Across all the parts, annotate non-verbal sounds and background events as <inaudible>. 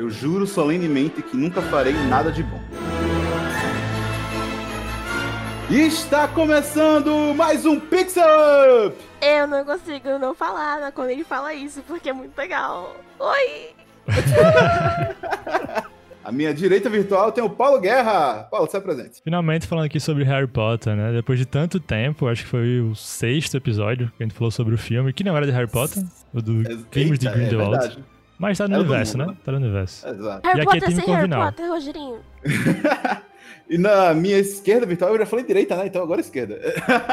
Eu juro solenemente que nunca farei nada de bom. Está começando mais um Pixel Up! Eu não consigo não falar né, quando ele fala isso, porque é muito legal. Oi! <laughs> A minha direita virtual tem o Paulo Guerra. Paulo, se presente. Finalmente falando aqui sobre Harry Potter, né? Depois de tanto tempo, acho que foi o sexto episódio que a gente falou sobre o filme, que não era de Harry Potter, o do Crimes de Eita, Grindelwald. É verdade. Mas tá no É universo, mundo, né? né? Tá no universo. Exato. Harry E aqui é Potter time sem Harry. Potter, Rogerinho. <laughs> E na minha esquerda virtual, eu já falei direita, né? Então agora esquerda.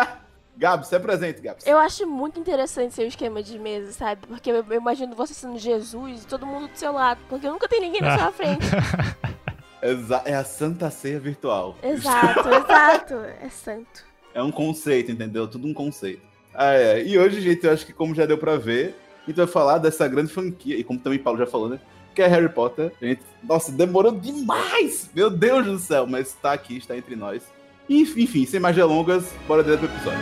<laughs> Gabs, se presente, Gabs. Eu acho muito interessante seu esquema de mesa, sabe? Porque eu, eu imagino você sendo Jesus e todo mundo do seu lado, porque nunca tem ninguém na Ah. sua <laughs> frente. Exa- é a Santa Ceia virtual. Exato, exato. É santo. É um conceito, entendeu? Tudo um conceito. Ah, é. E hoje, gente, eu acho que como já deu pra ver, a gente vai falar dessa grande franquia, e como também Paulo já falou, né? Que é Harry Potter. Gente, nossa, demorou demais! Meu Deus do céu, mas tá aqui, está entre nós. Enfim, enfim, sem mais delongas, bora direto pro episódio.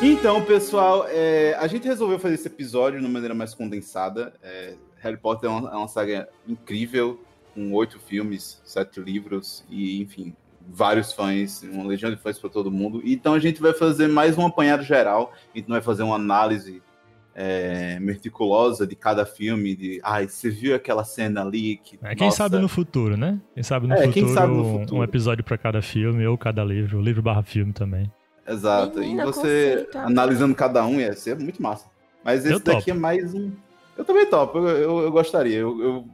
Então, pessoal, é, a gente resolveu fazer esse episódio de uma maneira mais condensada. É, Harry Potter é uma, é uma saga incrível, com oito filmes, sete livros e, enfim, vários fãs, uma legião de fãs para todo mundo. Então a gente vai fazer mais um apanhado geral. A gente não vai fazer uma análise é, meticulosa de cada filme. De, ai, você viu aquela cena ali? Que, É, quem nossa, sabe no futuro, né? Quem sabe no, É, futuro, quem sabe no um- futuro. um episódio pra cada filme ou cada livro, livro barra filme também. Exato. Menina, e você conceito, analisando cada um ia ser muito massa. Mas esse daqui é mais um. Eu também topo, eu, eu, eu gostaria. Eu, eu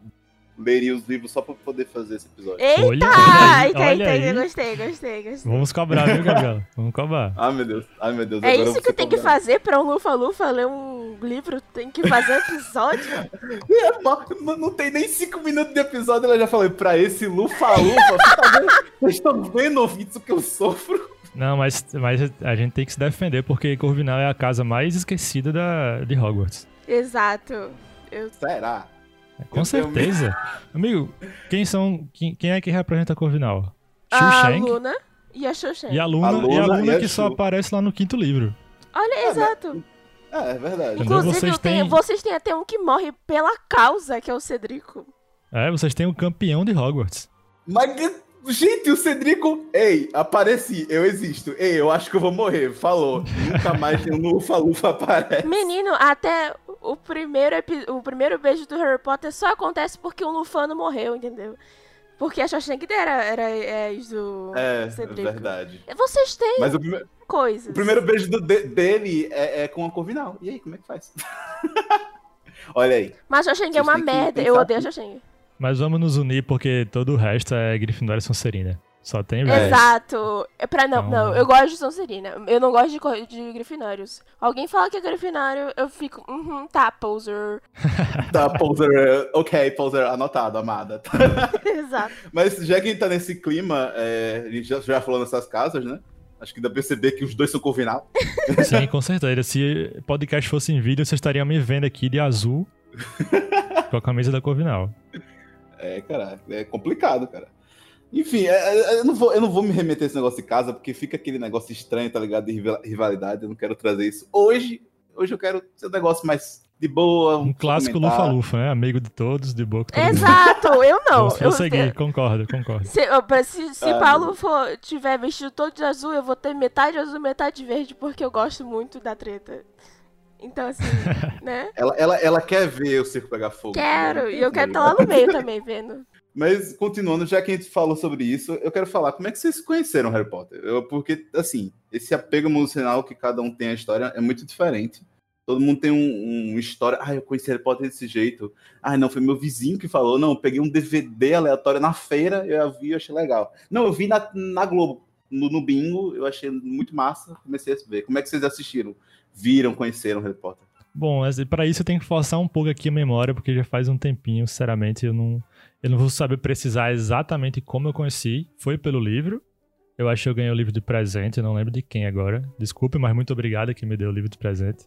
leria os livros só para poder fazer esse episódio. Eita! Olha, aí, Eita, olha eita, aí. eu gostei, gostei, gostei. Vamos cobrar, viu, Gabriel? Vamos cobrar. <laughs> Ai, meu Deus. Ai, meu Deus. É agora isso que tem que fazer pra um Lufa-Lufa ler um livro? Tem que fazer episódio? <laughs> É, não, tem nem cinco minutos de episódio, ela já falou, pra esse lufa-lufa, vocês estão vendo, ouvintes, o que eu sofro? Não, mas, mas a gente tem que se defender porque Corvinal é a casa mais esquecida da, de Hogwarts. Exato. Eu... Será? Com Eu tenho certeza. Amigo, quem são. Quem, quem é que representa Corvinal? A Shushank Luna e a Shoshank. e a Luna, A e a Luna Luna e a que só aparece lá no quinto livro. Olha, exato. É, é verdade. Inclusive, Vocês eu tenho- têm- vocês têm até um que morre pela causa, que é o Cedrico. É, vocês têm o campeão de Hogwarts. Mas, gente, o Cedrico... Ei, apareci, eu existo. Ei, eu acho que eu vou morrer, falou. Nunca mais um lufa-lufa aparece. Menino, até o primeiro, o primeiro beijo do Harry Potter só acontece porque um Lufano morreu, entendeu? Porque a Shoshank era, era ex do É, é Cedrico. verdade. Vocês têm Mas o, prime- coisas. o primeiro beijo do- de- dele é, é com a Corvinal. E aí, como é que faz? <laughs> Olha aí. Mas a Shoshank é uma merda. Eu odeio a tudo. Mas vamos nos unir porque todo o resto é Grifinória e Sonserina. Só tem velho. Exato. É pra não, Então- não, eu gosto de Sonserina. Eu não gosto de, de Grifinórios. Alguém fala que é Grifinório, eu fico, uhum, tá, poser. <laughs> Tá, poser. Ok, poser, anotado, amada. <laughs> <laughs> Exato. Mas já que a gente tá nesse clima, é, a gente já, já falou nessas casas, né? Acho que dá pra perceber que os dois são Corvinal. Sim, com certeza. Se podcast fosse em vídeo, vocês estariam me vendo aqui de azul com a camisa da Corvinal. É, cara, é complicado, cara. Enfim, é, é, eu, não vou, eu não vou me remeter a esse negócio de casa, porque fica aquele negócio estranho, tá ligado? De rival- rivalidade, eu não quero trazer isso. Hoje, hoje eu quero ser um negócio mais de boa. Um clássico lufa-lufa, né? Amigo de todos, de boa mundo. Exato, eu <laughs> não. Vamos Eu, prosseguir, concordo, concordo. se se, se Ah, Paulo for, tiver vestido todo de azul, eu vou ter metade azul, metade verde, porque eu gosto muito da treta. Então, assim, <laughs> né? Ela, ela, ela quer ver o circo pegar fogo. Quero, Ela e eu quero estar lá no meio <laughs> também, vendo. Mas, continuando, já que a gente falou sobre isso, eu quero falar como é que vocês conheceram Harry Potter? Eu, porque, assim, esse apego emocional que cada um tem à história é muito diferente. Todo mundo tem um, um história. Ah, eu conheci Harry Potter desse jeito. Ah, não, foi meu vizinho que falou. Não, eu peguei um DVD aleatório na feira, eu vi e achei legal. Não, eu vi na, na Globo, no, no bingo, eu achei muito massa, comecei a ver. Como é que vocês assistiram? Viram, conheceram Harry Potter? Bom, mas pra isso eu tenho que forçar um pouco aqui a memória, porque já faz um tempinho, sinceramente, eu não, eu não vou saber precisar exatamente como eu conheci. Foi pelo livro. Eu acho que eu ganhei o livro de presente, não lembro de quem agora. Desculpe, mas muito obrigado que me deu o livro de presente.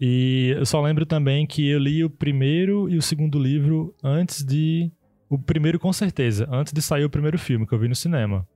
E eu só lembro também que eu li o primeiro e o segundo livro antes de. O primeiro, com certeza, antes de sair o primeiro filme que eu vi no cinema.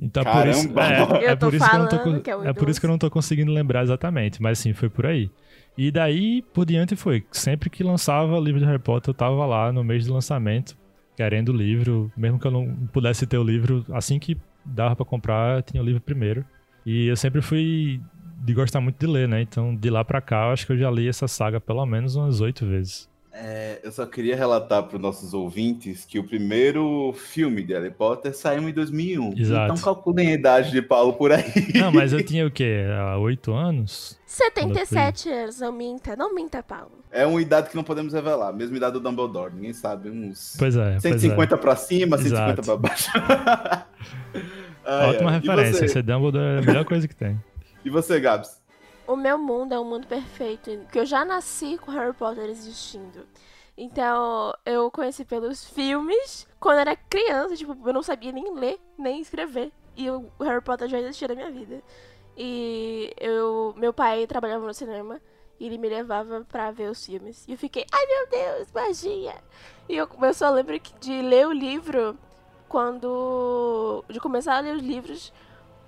Então, por isso, Caramba! é, é por isso que eu não tô, que é o é por isso que eu não tô conseguindo lembrar exatamente, mas sim, foi por aí. E daí por diante foi. Sempre que lançava o livro de Harry Potter, eu tava lá no mês de lançamento, querendo o livro. Mesmo que eu não pudesse ter o livro, assim que dava para comprar, eu tinha o livro primeiro. E eu sempre fui de gostar muito de ler, né? Então, de lá pra cá, eu acho que eu já li essa saga pelo menos umas oito vezes. É, eu só queria relatar para os nossos ouvintes que o primeiro filme de Harry Potter saiu em 2001. Exato. Então calculem a idade de Paulo por aí. Não, mas eu tinha o quê? Há oito anos? 77 anos, não minta, não minta, Paulo. É uma idade que não podemos revelar, mesma idade do Dumbledore, ninguém sabe, uns Pois é. pois 150 é. para cima, 150 Exato. para baixo. <laughs> Ai, Ótima ai. referência. Você, Esse Dumbledore é a melhor coisa que tem. e você Gabs? O meu mundo é um mundo perfeito, porque eu já nasci com Harry Potter existindo. Então, eu conheci pelos filmes quando era criança, tipo, eu não sabia nem ler, nem escrever. E o Harry Potter já existia na minha vida. E eu, meu pai trabalhava no cinema e ele me levava pra ver os filmes. E eu fiquei, ai meu Deus, magia! E eu, eu só lembro de ler o livro quando. de começar a ler os livros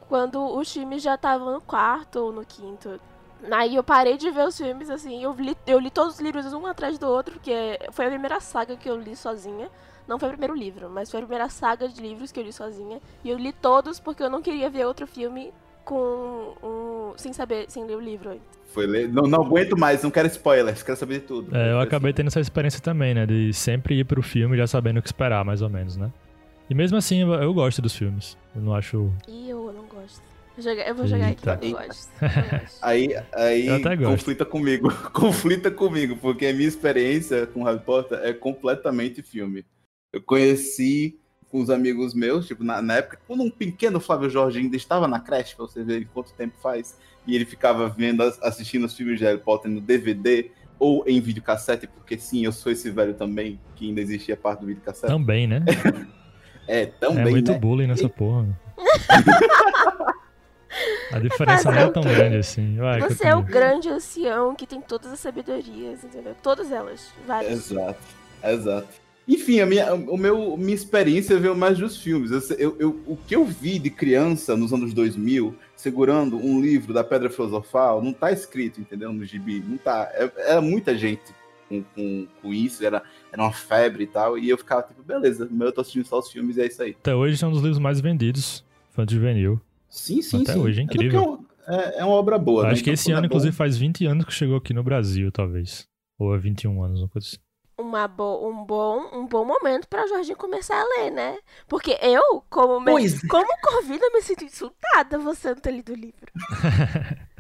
quando os filmes já estavam no quarto ou no quinto. Aí eu parei de ver os filmes, assim, eu li, eu li todos os livros um atrás do outro, porque foi a primeira saga que eu li sozinha. Não foi o primeiro livro, mas foi a primeira saga de livros que eu li sozinha. E eu li todos porque eu não queria ver outro filme com um. sem saber, sem ler o livro. Foi ler... não, não aguento mais, não quero spoilers, quero saber de tudo. É, eu acabei tendo essa experiência também, né? De sempre ir pro filme já sabendo o que esperar, mais ou menos, né? E mesmo assim, eu, gosto dos filmes. Eu não acho. E eu não jogar- eu vou jogar aqui, Eita. gosto. eu <laughs> gosto. Aí, aí Eu até gosto. conflita comigo. <laughs> conflita comigo, porque a minha experiência com Harry Potter é completamente filme. Eu conheci com os amigos meus, tipo, na, na época, quando um pequeno Flávio Jorge ainda estava na creche, pra você ver quanto tempo faz, e ele ficava vendo, as- assistindo os filmes de Harry Potter no DVD ou em videocassete, porque sim, eu sou esse velho também, que ainda existia parte do videocassete. Também, né? <laughs> é, também, é muito né? bullying nessa porra. A diferença não é tão grande assim. Vai, Você é o grande ancião que tem todas as sabedorias, entendeu? Todas elas. Várias. Exato, exato. Enfim, a minha, o meu, minha experiência veio mais dos filmes. Eu, eu- eu- o que eu vi de criança nos anos 2000, segurando um livro da Pedra Filosofal, não tá escrito, entendeu? No gibi. Não tá. É- Era muita gente com, com, com isso, era, era uma febre e tal. E eu ficava tipo, beleza, mas eu tô assistindo só os filmes e é isso aí. Até hoje são um dos livros mais vendidos. Infanto juvenil. Sim, sim, Até sim. hoje, é porque incrível. É, é uma obra boa. né? Acho que Então, esse é ano, bom- inclusive, faz 20 anos que chegou aqui no Brasil, talvez. Ou é 21 anos, uma coisa assim. Uma bo um, bom, um bom momento pra Jorginho começar a ler, né? Porque eu, como, me Pois como Corvina, me sinto insultada você não ter lido o livro. <laughs>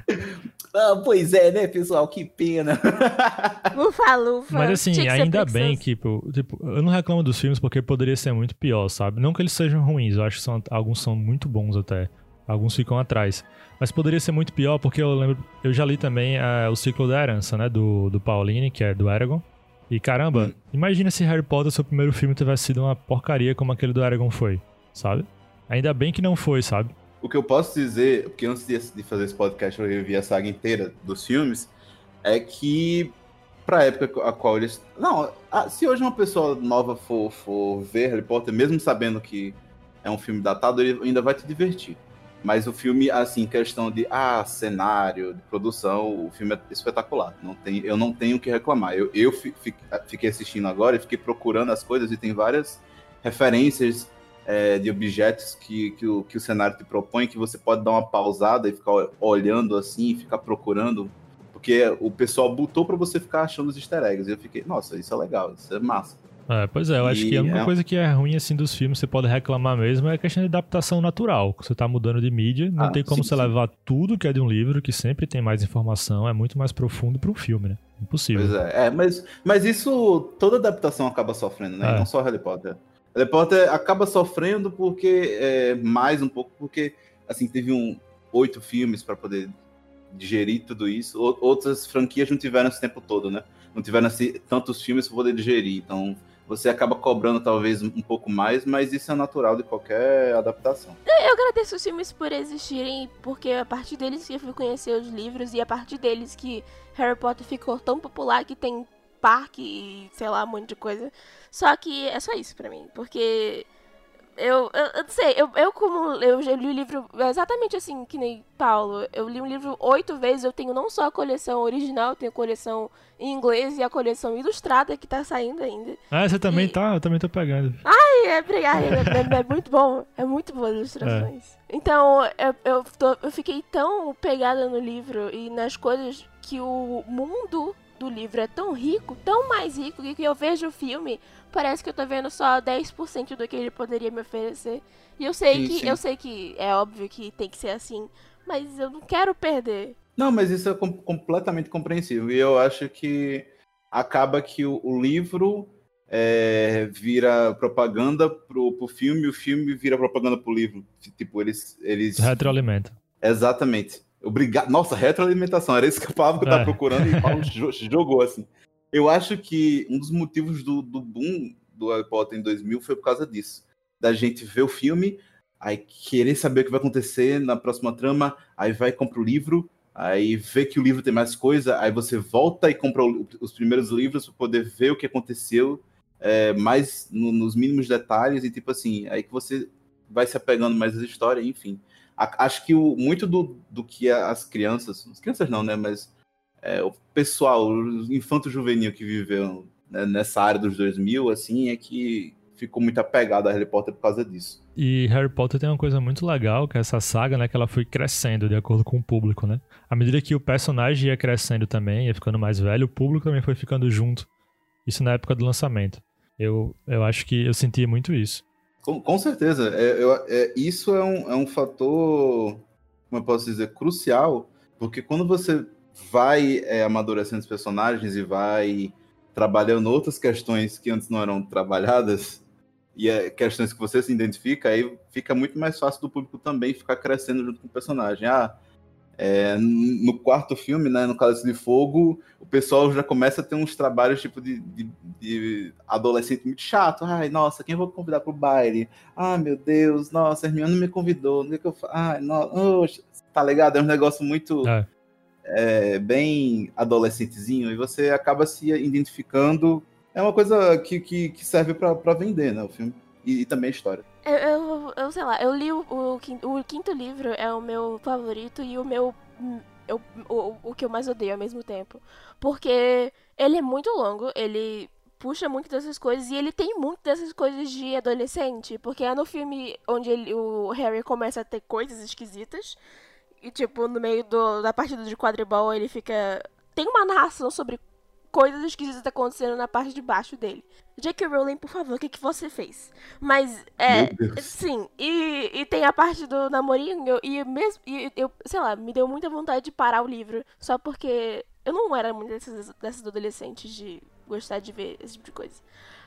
Ah, pois é, né, pessoal? Que pena. <laughs> Ufa, lufa. Mas assim, ainda bem que, tipo, tipo, eu não reclamo dos filmes porque poderia ser muito pior, sabe? Não que eles sejam ruins, eu acho que são, alguns são muito bons até. Alguns ficam atrás. Mas poderia ser muito pior porque eu lembro. Eu já li também eh, o Ciclo da Herança, né? Do, do Pauline, que é do Aragorn. E caramba, Hum. imagina se Harry Potter, seu primeiro filme, tivesse sido uma porcaria como aquele do Aragorn foi, sabe? Ainda bem que não foi, sabe? O que eu posso dizer, porque antes de, fazer esse podcast eu revi a saga inteira dos filmes, é que pra época a qual eles. Não, se hoje uma pessoa nova for, for ver Harry Potter, mesmo sabendo que é um filme datado, ele ainda vai te divertir. Mas o filme, assim, questão de ah, cenário, de produção, o filme é espetacular. Não tem, eu não tenho o que reclamar. Eu, eu fi- fi- fiquei assistindo agora e fiquei procurando as coisas e tem várias referências é, de objetos que, que, o, que o cenário te propõe, que você pode dar uma pausada e ficar olhando assim, ficar procurando, porque o pessoal botou para você ficar achando os easter eggs. E eu fiquei, nossa, isso é legal, isso é massa. É, pois é, eu acho E que a única é- coisa que é ruim assim dos filmes, você pode reclamar mesmo, é a questão de adaptação natural. Você tá mudando de mídia, não Ah, tem como sim, você sim. levar tudo que é de um livro, que sempre tem mais informação, é muito mais profundo para um filme, né? Impossível. Pois é, é mas, mas isso, toda adaptação acaba sofrendo, né? É. Não só Harry Potter. Harry Potter acaba sofrendo porque, é, mais um pouco, porque, assim, teve um oito filmes para poder digerir tudo isso. Ou- Outras franquias não tiveram esse tempo todo, né? Não tiveram assim, tantos filmes para poder digerir. Então, você acaba cobrando talvez um pouco mais, mas isso é natural de qualquer adaptação. Eu agradeço os filmes por existirem, porque é a partir deles que eu fui conhecer os livros e é a partir deles que Harry Potter ficou tão popular que tem parque e sei lá, um monte de coisa. Só que é só isso pra mim, porque eu, eu, eu não sei, eu, eu como eu já li o livro exatamente assim que nem Paulo. Eu li um livro oito vezes, eu tenho não só a coleção original, eu tenho a coleção em inglês e a coleção ilustrada que tá saindo ainda. Ah, você também E- tá? Eu também tô pegando. Ai, é, obrigada, é, é- é muito bom, é muito boas ilustrações. Então, eu, eu, tô- eu fiquei tão pegada no livro e nas coisas que o mundo do livro é tão rico, tão mais rico, que eu vejo o filme, parece que eu tô vendo só 10% do que ele poderia me oferecer. E eu sei Sim, que sim. eu sei que é óbvio que tem que ser assim, mas eu não quero perder. Não, mas isso é com- completamente compreensível. E eu acho que acaba que o, o livro é, vira propaganda pro, pro filme, o filme vira propaganda pro livro. Tipo, eles. eles... Retroalimenta. Exatamente. Obrigado. Nossa, retroalimentação, era isso que a palavra que eu tava É. procurando e o Paulo <laughs> jo- jogou assim. Eu acho que um dos motivos do, do boom do Harry Potter em 2000 foi por causa disso. Da gente ver o filme, aí querer saber o que vai acontecer na próxima trama, aí vai e compra o livro, aí vê que o livro tem mais coisa, aí você volta e compra o- os primeiros livros para poder ver o que aconteceu, é, mais no- nos mínimos detalhes, e tipo assim, aí que você vai se apegando mais às histórias, enfim. A- acho que o, muito do, do que as crianças, as crianças não, né, mas é, o pessoal, o infanto juvenil que viveu né, nessa área dos 2000, assim, é que ficou muito apegado a Harry Potter por causa disso. E Harry Potter tem uma coisa muito legal, que é essa saga, né, que ela foi crescendo de acordo com o público, né? À medida que o personagem ia crescendo também, ia ficando mais velho, o público também foi ficando junto. Isso na época do lançamento. Eu, eu acho que eu sentia muito isso. Com, com certeza. É, eu- é, isso é um, é um fator, como eu posso dizer, crucial, porque quando você vai é, amadurecendo os personagens e vai trabalhando outras questões que antes não eram trabalhadas, e é, questões que você se identifica, aí fica muito mais fácil do público também ficar crescendo junto com o personagem. Ah, é, no quarto filme, né, no Cálice de Fogo, o pessoal já começa a ter uns trabalhos tipo de, de- de adolescente muito chato. Ai, nossa, quem eu vou convidar pro baile? Ah, meu Deus, nossa, a Hermione não me convidou. O que, que eu faço? Ai, nossa, tá ligado? É um negócio muito É. é, bem adolescentezinho e você acaba se identificando. É uma coisa que, que, que serve pra vender, né, o filme. E, e também a história. Eu, eu, eu sei lá, eu li o, o, o quinto livro, é o meu favorito e o meu. hum, eu- o, o que eu mais odeio ao mesmo tempo. Porque ele é muito longo, ele puxa muito dessas coisas e ele tem muito dessas coisas de adolescente. Porque é no filme onde ele- o Harry começa a ter coisas esquisitas. E, tipo, no meio do, da partida de quadribol, ele fica. Tem uma narração sobre coisas esquisitas acontecendo na parte de baixo dele. J.K. Rowling, por favor, o que, que você fez? Mas, é. Sim, e, e tem a parte do namorinho, e mesmo. E eu, sei lá, me deu muita vontade de parar o livro. Só porque eu não era muito dessas, dessas adolescentes de gostar de ver esse tipo de coisa.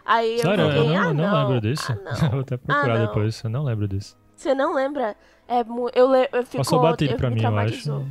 Aí Sério, eu eu fiquei, não, ah, eu não não, lembro disso. ah, não. <laughs> Vou até procurar Ah, depois, eu não lembro disso. Você não lembra? É, eu, eu ficou, Passou batido eu, pra mim, eu acho.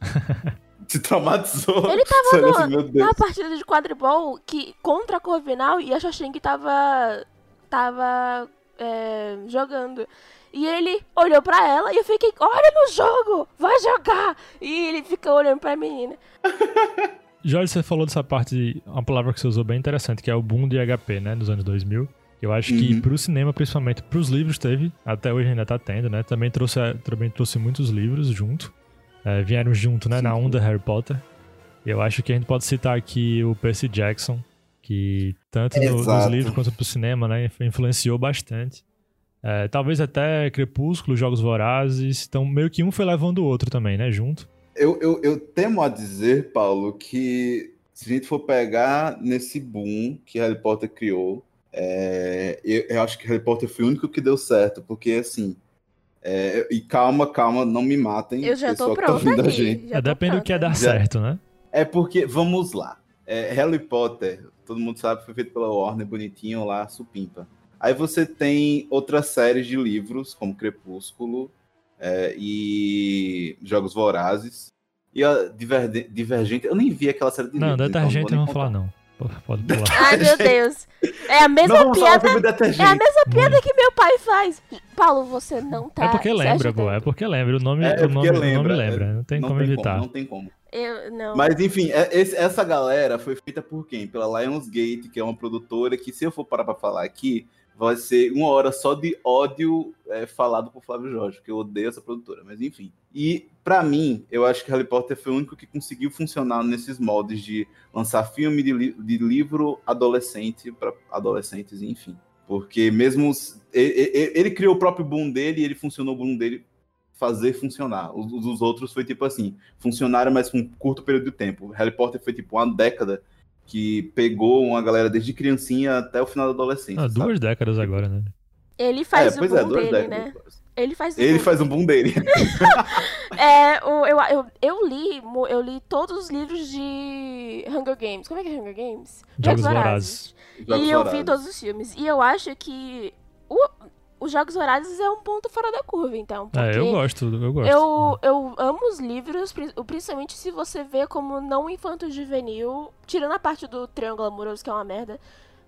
<laughs> Te traumatizou. Ele tava no- assim. Na partida de quadribol que contra a Corvinal e a Xoxing tava tava é, jogando. E ele olhou pra ela e eu fiquei, olha no jogo, vai jogar. E ele fica olhando pra menina. <laughs> Jorge, você falou dessa parte, uma palavra que você usou bem interessante, que é o boom de HP, né, nos anos 2000. Eu acho que Uhum. pro cinema, principalmente pros livros, teve, até hoje ainda tá tendo, né? Também trouxe, também trouxe muitos livros junto. É, vieram junto, né, Sim, na sim. onda Harry Potter. Eu acho que a gente pode citar aqui o Percy Jackson, que tanto no- nos livros quanto pro cinema, né, influ- influenciou bastante. É, talvez até Crepúsculo, Jogos Vorazes, então meio que um foi levando o outro também, né, junto. Eu, eu, eu temo a dizer, Paulo, que se a gente for pegar nesse boom que Harry Potter criou, é, eu, eu acho que Harry Potter foi o único que deu certo, porque assim. É, e calma, calma, não me matem. Eu já tô pessoal que tá pronta ouvindo a aqui. gente. já É, depende do que é pronta. dar Já- certo, né? É porque, vamos lá. É, Harry Potter, todo mundo sabe, foi feito pela Warner, bonitinho lá, supimpa. Aí você tem outras séries de livros, como Crepúsculo é, e Jogos Vorazes. E a Diverge- Divergente, eu nem vi aquela série de Não, livros. então detergente vou não vamos falar, não. Pode pular. <laughs> Ai, meu Deus. É a mesma piada. É a mesma piada que meu pai faz. Paulo, você não tá. É porque lembra, pô. É porque lembra. O nome, É, é o nome, porque o nome lembra, lembra. é. Não tem não como tem evitar. Como, não tem como. Eu não. Mas enfim, é- esse- essa galera foi feita por quem? Pela Lionsgate, que é uma produtora que, se eu for parar pra falar aqui, vai ser uma hora só de ódio é, falado por Flávio Jorge, que eu odeio essa produtora, mas enfim. E para mim, eu acho que Harry Potter foi o único que conseguiu funcionar nesses moldes de lançar filme de, li de livro adolescente para adolescentes, enfim. Porque mesmo ele, ele, criou o próprio boom dele e ele funcionou o boom dele fazer funcionar. Os, os outros foi tipo assim, funcionaram, mas com um curto período de tempo. Harry Potter foi tipo uma década que pegou uma galera desde criancinha até o final da adolescência. Ah, duas sabe? décadas agora, né? Ele faz é, o é, boom é, dele, décadas. né? Ele faz Ele boom. faz o boom dele. <laughs> é, o, eu, eu, eu li eu li todos os livros de Hunger Games. Como é que é Hunger Games? Jogos Vorazes. E eu vi todos os filmes. E eu acho que o, os Jogos Vorazes é um ponto fora da curva, então. É, eu gosto, eu gosto. Eu, eu amo os livros, principalmente se você vê como não infanto-juvenil, tirando a parte do Triângulo Amoroso, que é uma merda,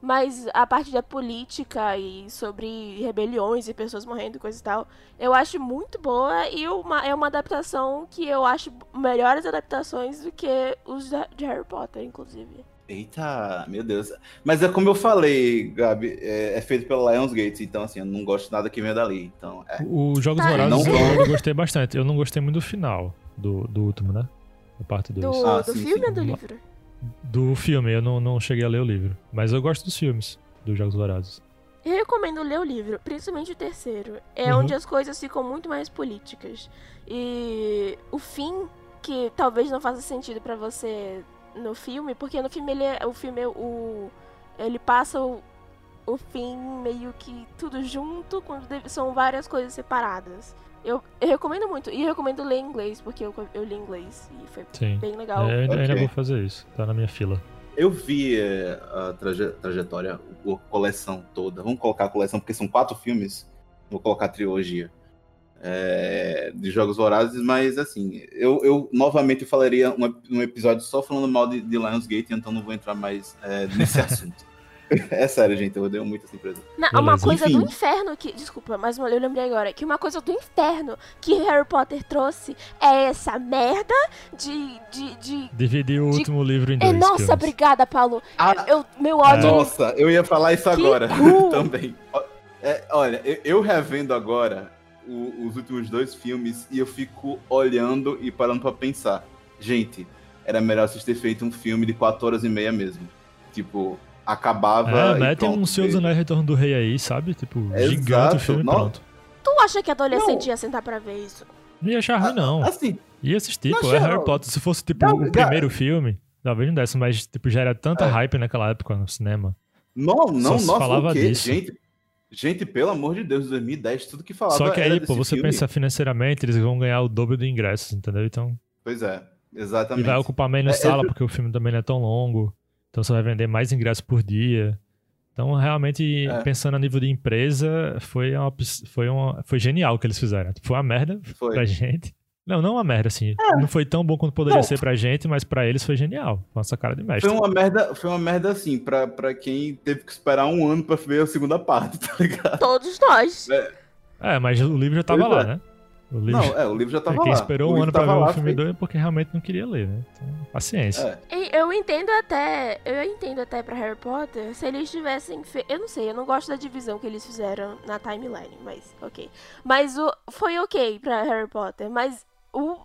mas a parte da política e sobre rebeliões e pessoas morrendo e coisa e tal, eu acho muito boa e uma, é uma adaptação que eu acho melhores adaptações do que os de Harry Potter, inclusive. Eita, meu Deus. Mas é como eu falei, Gabi, é, é feito pela Lionsgate, então assim, eu não gosto nada que venha dali. Então, é. O Jogos tá. Vorazes eu, eu gostei bastante. Eu não gostei muito do final do, do último, né? Da parte 2. Do, ah, do sim, filme sim. ou do livro? Do filme, eu não, não cheguei a ler o livro. Mas eu gosto dos filmes dos Jogos Vorazes. Eu recomendo ler o livro, principalmente o terceiro. É uhum. onde as coisas ficam muito mais políticas. E o fim, que talvez não faça sentido para você no filme, porque no filme ele é, o filme o ele passa o, o fim meio que tudo junto, quando são várias coisas separadas. Eu, eu, recomendo muito. E eu recomendo ler inglês, porque eu, eu li inglês e foi Sim. bem legal. É, eu ainda vou fazer isso, tá na minha fila. Eu vi é, a traje trajetória, a coleção toda. Vamos colocar a coleção, porque são quatro filmes. Vou colocar a trilogia é, de Jogos Vorazes, mas assim, eu, eu novamente falaria um, um episódio só falando mal de, de Lionsgate, então não vou entrar mais é, nesse <laughs> assunto. É sério, gente, eu odeio muito essa empresa. Não, uma coisa Enfim. do inferno que. Desculpa, mas eu lembrei agora. Que uma coisa do inferno que Harry Potter trouxe é essa merda de. de, de Dividir o de... último livro em dois. É, nossa, filmes. obrigada, Paulo. Ah, eu, meu ódio. Nossa, eu ia falar isso agora <laughs> também. É, olha, eu, eu revendo agora o, os últimos dois filmes e eu fico olhando e parando para pensar. Gente, era melhor vocês terem feito um filme de quatro horas e meia mesmo. Tipo, acabava. É, mete um Senhor dos Anéis Retorno do Rei aí, sabe? Tipo, Exato. gigante o filme não. pronto. Tu acha que adolescente não. ia sentar pra ver isso? Não ia achar ruim, não. Assim. Ia assistir, pô. É Harry Potter. Se fosse, tipo, não, o primeiro filme, talvez não desse, mas, tipo, já era tanta é. hype naquela época no cinema. Não, não, Só nossa, falava o quê? Disso. Gente, Gente, pelo amor de Deus, 2010, tudo que falava. Só que aí, pô, você filme. pensa financeiramente, eles vão ganhar o dobro do ingresso, entendeu? Então. Pois é, exatamente. E vai ocupar menos é, sala, porque o filme também não é tão longo. Então você vai vender mais ingressos por dia. Então, realmente, é. pensando a nível de empresa, foi, uma, foi, uma, foi genial o que eles fizeram. Foi uma merda foi. pra gente. Não, não uma merda, assim. É. Não foi tão bom quanto poderia não. ser pra gente, mas pra eles foi genial. Foi uma cara de mestre. Foi uma merda, foi uma merda assim, pra, pra quem teve que esperar um ano pra ver a segunda parte, <laughs> tá ligado? Todos nós. É, é mas o livro já tava lá, é. né? O livro... Não, é, o livro já tava quem lá. Quem esperou um ano pra ver lá, o filme 2 é porque realmente não queria ler, né? Então, paciência. É. Eu entendo até, eu entendo até pra Harry Potter, se eles tivessem fe... Eu não sei, eu não gosto da divisão que eles fizeram na timeline, mas ok. Mas o... foi ok pra Harry Potter, mas o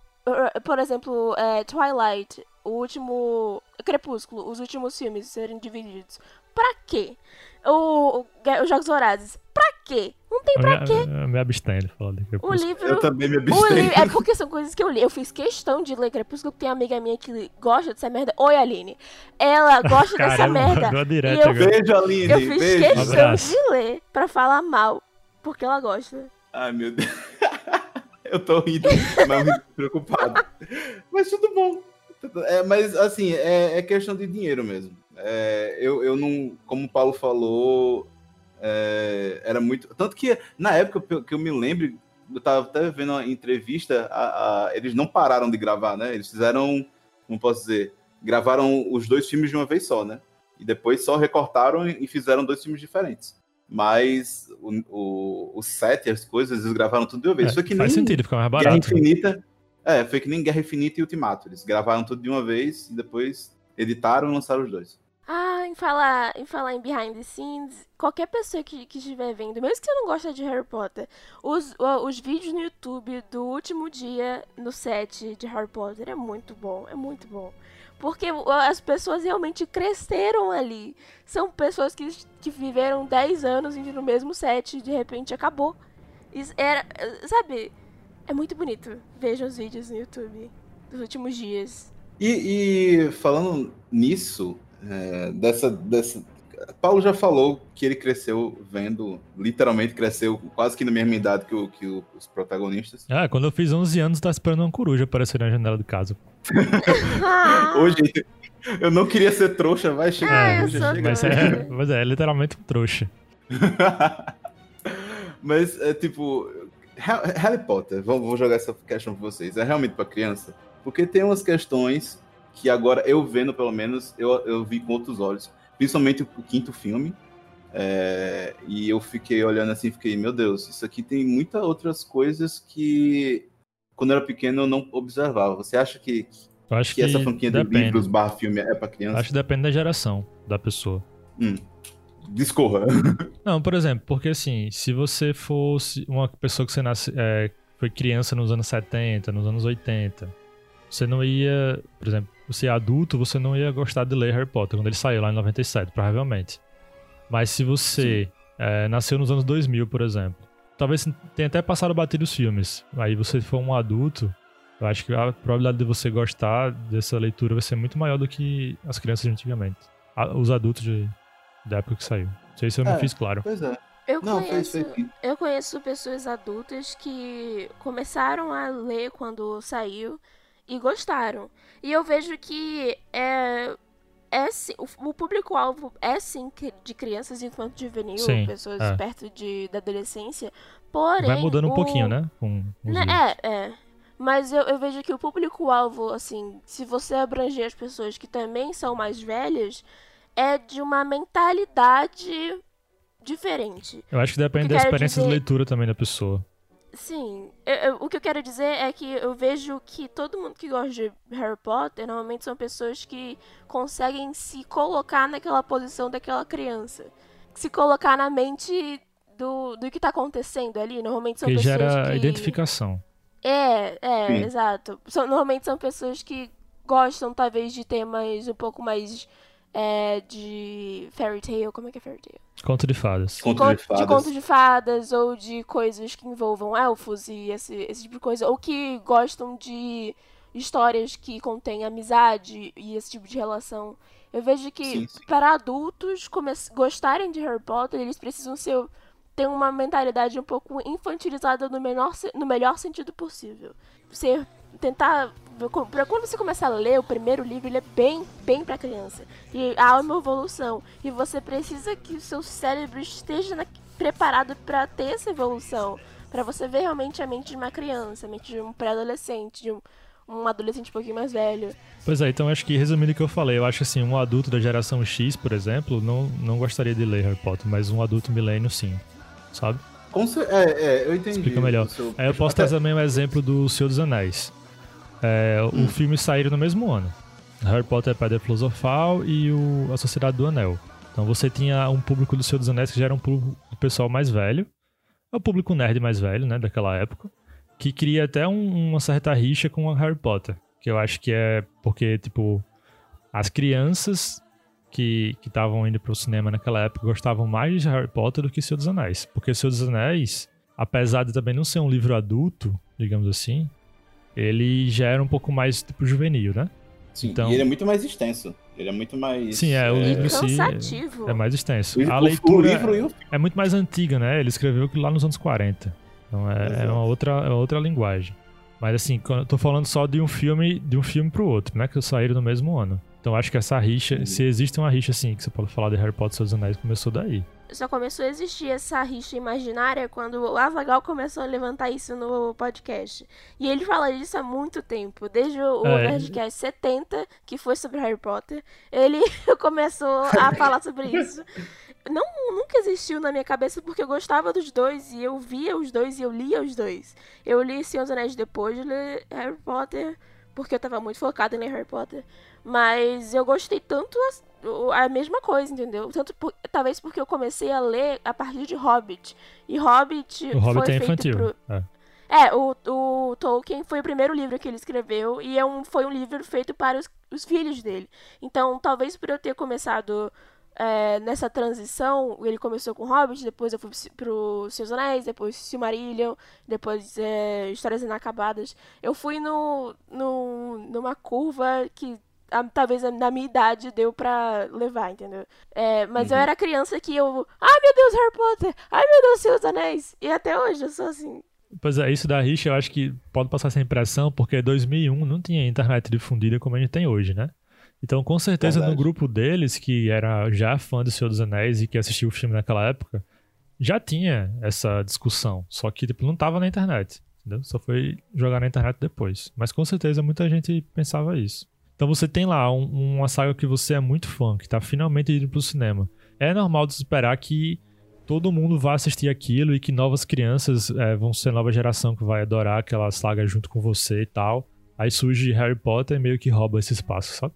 por exemplo, é, Twilight, o último. Crepúsculo, os últimos filmes serem divididos. Pra quê? O, o, os Jogos Vorazes, pra quê? Não tem pra quê. Eu me abstenho de falar de Crepúsculo. O livro. Eu também me abstenho. é porque são coisas que eu li. Eu fiz questão de ler Crepúsculo, porque tem uma amiga minha que gosta dessa merda. Oi, Aline. Ela <laughs> gosta dessa merda. E eu, beijo, Aline. Eu fiz beijo. questão um de ler pra falar mal, porque ela gosta. Ai, meu Deus. <laughs> Eu tô rindo, mas rindo preocupado. Mas tudo bom. É, mas, assim, é, é, questão de dinheiro mesmo. É, eu, eu não, como o Paulo falou, é, era muito. Tanto que, na época que eu me lembro, eu tava até vendo uma entrevista, a, a, eles não pararam de gravar, né? Eles fizeram, como posso dizer, gravaram os dois filmes de uma vez só, né? E depois só recortaram e fizeram dois filmes diferentes. Mas o, o, o set, as coisas, eles gravaram tudo de uma vez. É, foi que faz nem sentido, fica mais barato. Guerra Infinita. É, foi que nem Guerra Infinita e Ultimato. Eles gravaram tudo de uma vez e depois editaram e lançaram os dois. Ah, em falar, em falar em behind the scenes, qualquer pessoa que, que estiver vendo, mesmo que você não gosta de Harry Potter, os, os vídeos no YouTube do último dia no set de Harry Potter é muito bom, é muito bom. Porque as pessoas realmente cresceram ali. São pessoas que, que viveram 10 anos no mesmo set e de repente acabou. Isso era, sabe, é muito bonito. Vejam os vídeos no YouTube dos últimos dias. E, e falando nisso, é, dessa, dessa. Paulo já falou que ele cresceu vendo, literalmente cresceu quase que na mesma idade que, o, que o, os protagonistas. Ah, quando eu fiz 11 anos, tava esperando uma coruja aparecer na janela de casa. Hoje, eu não queria ser trouxa, vai chegar. Ah, chega, mas, é, mas é, é literalmente um trouxa. <laughs> mas é tipo, Harry Potter, vou, vou jogar essa questão pra vocês. É realmente pra criança? Porque tem umas questões que agora eu vendo, pelo menos, eu, eu vi com outros olhos. Principalmente o, quinto filme. É, e eu fiquei olhando assim, fiquei, meu Deus, isso aqui tem muitas outras coisas que quando eu era pequeno eu não observava. Você acha que, acho que, que essa franquia de livros barra filme é para criança? Acho que depende da geração da pessoa. Hum. Discorra. <laughs> Não, por exemplo, porque assim, se você fosse uma pessoa que você nasce, é, foi criança nos anos 70, nos anos 80, você não ia, por exemplo, você é adulto, você não ia gostar de ler Harry Potter quando ele saiu lá em 97, provavelmente. Mas se você é, nasceu nos anos 2000, por exemplo, talvez tenha até passado batido os filmes, aí você for um adulto, eu acho que a probabilidade de você gostar dessa leitura vai ser muito maior do que as crianças de antigamente. Os adultos de, da época que saiu. Não sei se eu é, me fiz claro. Pois é. Eu, Não, conheço, fez, fez. eu conheço pessoas adultas que começaram a ler quando saiu e gostaram. E eu vejo que é, é sim, o, o público-alvo é sim de crianças enquanto juvenil, sim, pessoas é. perto de, da adolescência. Porém. Vai mudando um o... pouquinho, né? Com, né é, é. Mas eu, eu vejo que o público-alvo, assim, se você abranger as pessoas que também são mais velhas, é de uma mentalidade diferente. Eu acho que depende que da experiência dizer... de leitura também da pessoa. Sim, eu, eu, o que eu quero dizer é que eu vejo que todo mundo que gosta de Harry Potter normalmente são pessoas que conseguem se colocar naquela posição daquela criança. Se colocar na mente do, do que está acontecendo ali. Normalmente são que pessoas gera que... identificação. É, é, Sim. exato. São, normalmente são pessoas que gostam, talvez, de temas um pouco mais é, de fairy tale. Como é que é fairy tale? Conto de fadas. Conto de, fadas. de conto de fadas ou de coisas que envolvam elfos e esse, esse tipo de coisa. Ou que gostam de histórias que contêm amizade e esse tipo de relação. Eu vejo que sim, sim. para adultos gostarem de Harry Potter, eles precisam ser ter uma mentalidade um pouco infantilizada no, menor, no melhor sentido possível. Ser tentar para quando você começa a ler o primeiro livro, ele é bem, bem para criança. E há uma evolução. E você precisa que o seu cérebro esteja na, preparado para ter essa evolução. para você ver realmente a mente de uma criança, a mente de um pré-adolescente, de um, um adolescente um pouquinho mais velho. Pois é, então acho que resumindo o que eu falei, eu acho assim, um adulto da geração X, por exemplo, não, não gostaria de ler Harry Potter, mas um adulto milênio sim, sabe? Com é, é, eu entendi. Explica melhor. Seu... Aí eu posso Até... trazer também um exemplo do Senhor dos Anéis. É, hum. O filme saíram no mesmo ano. Harry Potter, Pedra Filosofal e o, A Sociedade do Anel. Então você tinha um público do Senhor dos Anéis que já era um público do pessoal mais velho. É o público nerd mais velho, né, daquela época. Que queria até um, uma certa rixa com o Harry Potter. Que eu acho que é porque, tipo, as crianças que estavam indo pro cinema naquela época gostavam mais de Harry Potter do que Senhor dos Anéis. Porque Senhor dos Anéis, apesar de também não ser um livro adulto, digamos assim, ele já era um pouco mais tipo juvenil, né? Sim, então... e ele é muito mais extenso. Ele é muito mais. Sim, é, o é... livro si é mais extenso. O, a leitura o livro é, é muito mais antiga, né? Ele escreveu lá nos anos 40. Então é, é uma outra, é outra linguagem. Mas assim, eu tô falando só de um filme, de um filme pro outro, né? Que saíram no mesmo ano. Então acho que essa rixa, se existe uma rixa assim, que você pode falar de Harry Potter e seus anéis, começou daí só começou a existir essa rixa imaginária quando o Azagal começou a levantar isso no podcast. E ele fala disso há muito tempo, desde o é. Nerdcast 70, que foi sobre Harry Potter, ele <laughs> começou a <laughs> falar sobre isso. Não, nunca existiu na minha cabeça porque eu gostava dos dois e eu via os dois e eu lia os dois. Eu li Senhor dos Anéis depois de ler Harry Potter, porque eu tava muito focada em ler Harry Potter. Mas eu gostei tanto a mesma coisa, entendeu? Tanto por, talvez porque eu comecei a ler a partir de Hobbit. E Hobbit o Hobbit foi é feito infantil. pro... É. É, o, o Tolkien foi o primeiro livro que ele escreveu e é um, foi um livro feito para os, os filhos dele. Então, talvez por eu ter começado é, nessa transição, ele começou com Hobbit, depois eu fui pro Seus Anéis, depois Silmarillion, depois é, Histórias Inacabadas. Eu fui no, no, numa curva que a, talvez na minha idade deu pra levar, entendeu? É, mas eu Uhum. era criança que eu. Ai meu Deus, Harry Potter! Ai meu Deus, Seus Anéis! E até hoje eu sou assim. Pois é, isso da rixa eu acho que pode passar essa impressão, porque 2001 não tinha internet difundida como a gente tem hoje, né? Então, com certeza, Verdade. no grupo deles, que era já fã do Senhor dos Anéis e que assistiu o filme naquela época, já tinha essa discussão. Só que, tipo, não tava na internet, entendeu? Só foi jogar na internet depois. Mas, com certeza, muita gente pensava isso. Então, você tem lá um- uma saga que você é muito fã, que tá finalmente indo pro cinema. É normal de se esperar que todo mundo vai assistir aquilo e que novas crianças é, vão ser nova geração que vai adorar aquela saga junto com você e tal. Aí surge Harry Potter e meio que rouba esse espaço, sabe?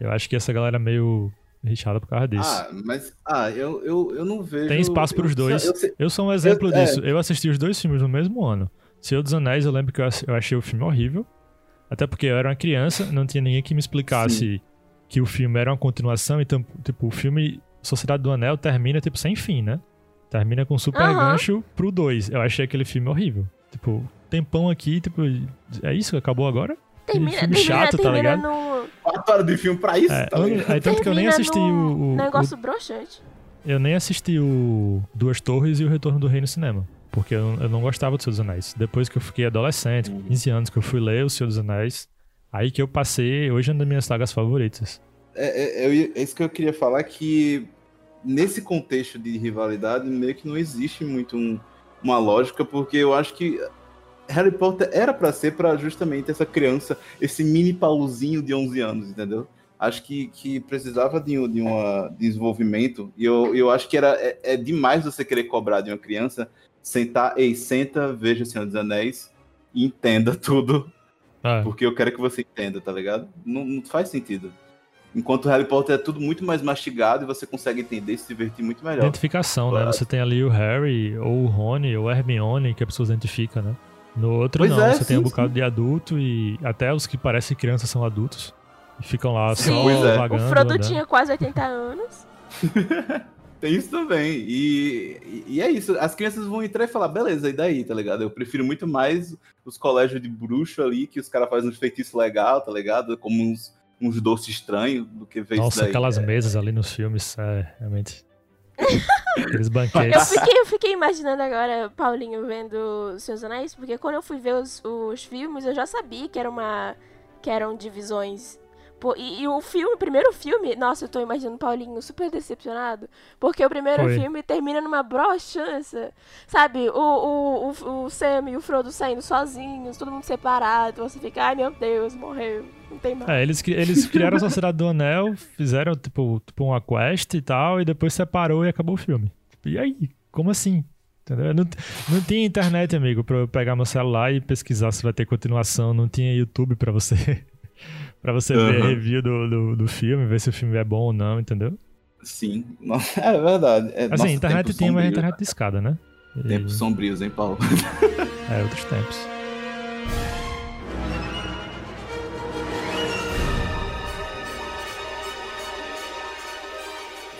Eu acho que essa galera é meio rixada por causa disso. Ah, mas. Ah, eu, eu, eu não vejo. Tem espaço pros eu- dois. eu sei- Eu sou um exemplo Eu- é. disso. Eu assisti os dois filmes no mesmo ano. Senhor dos Anéis, eu lembro que eu eu achei o filme horrível. Até porque eu era uma criança, não tinha ninguém que me explicasse que o filme era uma continuação. Então, tipo, o filme Sociedade do Anel termina, tipo, sem fim, né? Termina com um super Aham. gancho pro 2. Eu achei aquele filme horrível. Tipo, tempão aqui, tipo, é isso? Acabou agora? Termina, filme termina, chato, tá termina ligado? no Quatro horas de filme pra isso, É, tá ligado? aí tanto que eu nem assisti num o, o- negócio broxante. Eu nem assisti o Duas Torres e o Retorno do Rei no cinema. Porque eu, eu não gostava do Senhor dos Anéis. Depois que eu fiquei adolescente, com 15 anos, que eu fui ler o Senhor dos Anéis, aí que eu passei, hoje é uma das minhas sagas favoritas. É, é, ia- é isso que eu queria falar, que nesse contexto de rivalidade, meio que não existe muito um- uma lógica, porque eu acho que Harry Potter era pra ser pra justamente essa criança, esse mini Paulozinho de 11 anos, entendeu? Acho que, que precisava de um de uma desenvolvimento, e eu, eu acho que era, é, é demais você querer cobrar de uma criança, sentar, ei, senta, veja o Senhor dos Anéis e entenda <laughs> tudo Ah, porque eu quero que você entenda, tá ligado? Não, não faz sentido. Enquanto Harry Potter é tudo muito mais mastigado e você consegue entender e se divertir muito melhor. identificação, né? Claro. Você tem ali o Harry, ou o Rony, ou a Hermione, que a pessoa identifica, né? No outro Pois não, é, você tem um sim, bocado de adulto e até os que parecem crianças são adultos. E ficam lá Sim. só Pois é. O vagando. Frodo andando. tinha quase 80 anos. <laughs> Tem isso também. E, e- é isso. As crianças vão entrar e falar, beleza, e daí, tá ligado? Eu prefiro muito mais os colégios de bruxo ali, que os caras fazem uns feitiços legal, tá ligado? Como uns, uns doces estranhos, do que ver isso Nossa, daí. aquelas É, mesas ali nos filmes, é, realmente. Aqueles <laughs> Eu banquetes. fiquei, eu fiquei imaginando agora Paulinho vendo Seus Anéis, porque quando eu fui ver os, os filmes, eu já sabia que era uma. que eram divisões. Pô, e, e o filme, o primeiro filme, nossa, eu tô imaginando o Paulinho super decepcionado, porque o primeiro Foi. filme termina numa brochança. Sabe, o, o, o, o Sam e o Frodo saindo sozinhos, todo mundo separado, você fica, ai meu Deus, morreu, não tem mais. É, eles, eles <laughs> criaram a Sociedade do Anel, fizeram tipo, tipo uma quest e tal, e depois separou e acabou o filme. E aí? Como assim? Entendeu? Não, não tinha internet, amigo, pra eu pegar meu celular e pesquisar se vai ter continuação. Não tinha YouTube pra você <laughs> para você ver Aham. review do, do, do filme, ver se o filme é bom ou não, entendeu? Sim. <laughs> É verdade. É, Assim, nossa, internet tempos tinha, mas a sombrios, internet de escada, né? E- Tempos sombrios, hein, Paulo? <laughs> É, outros tempos.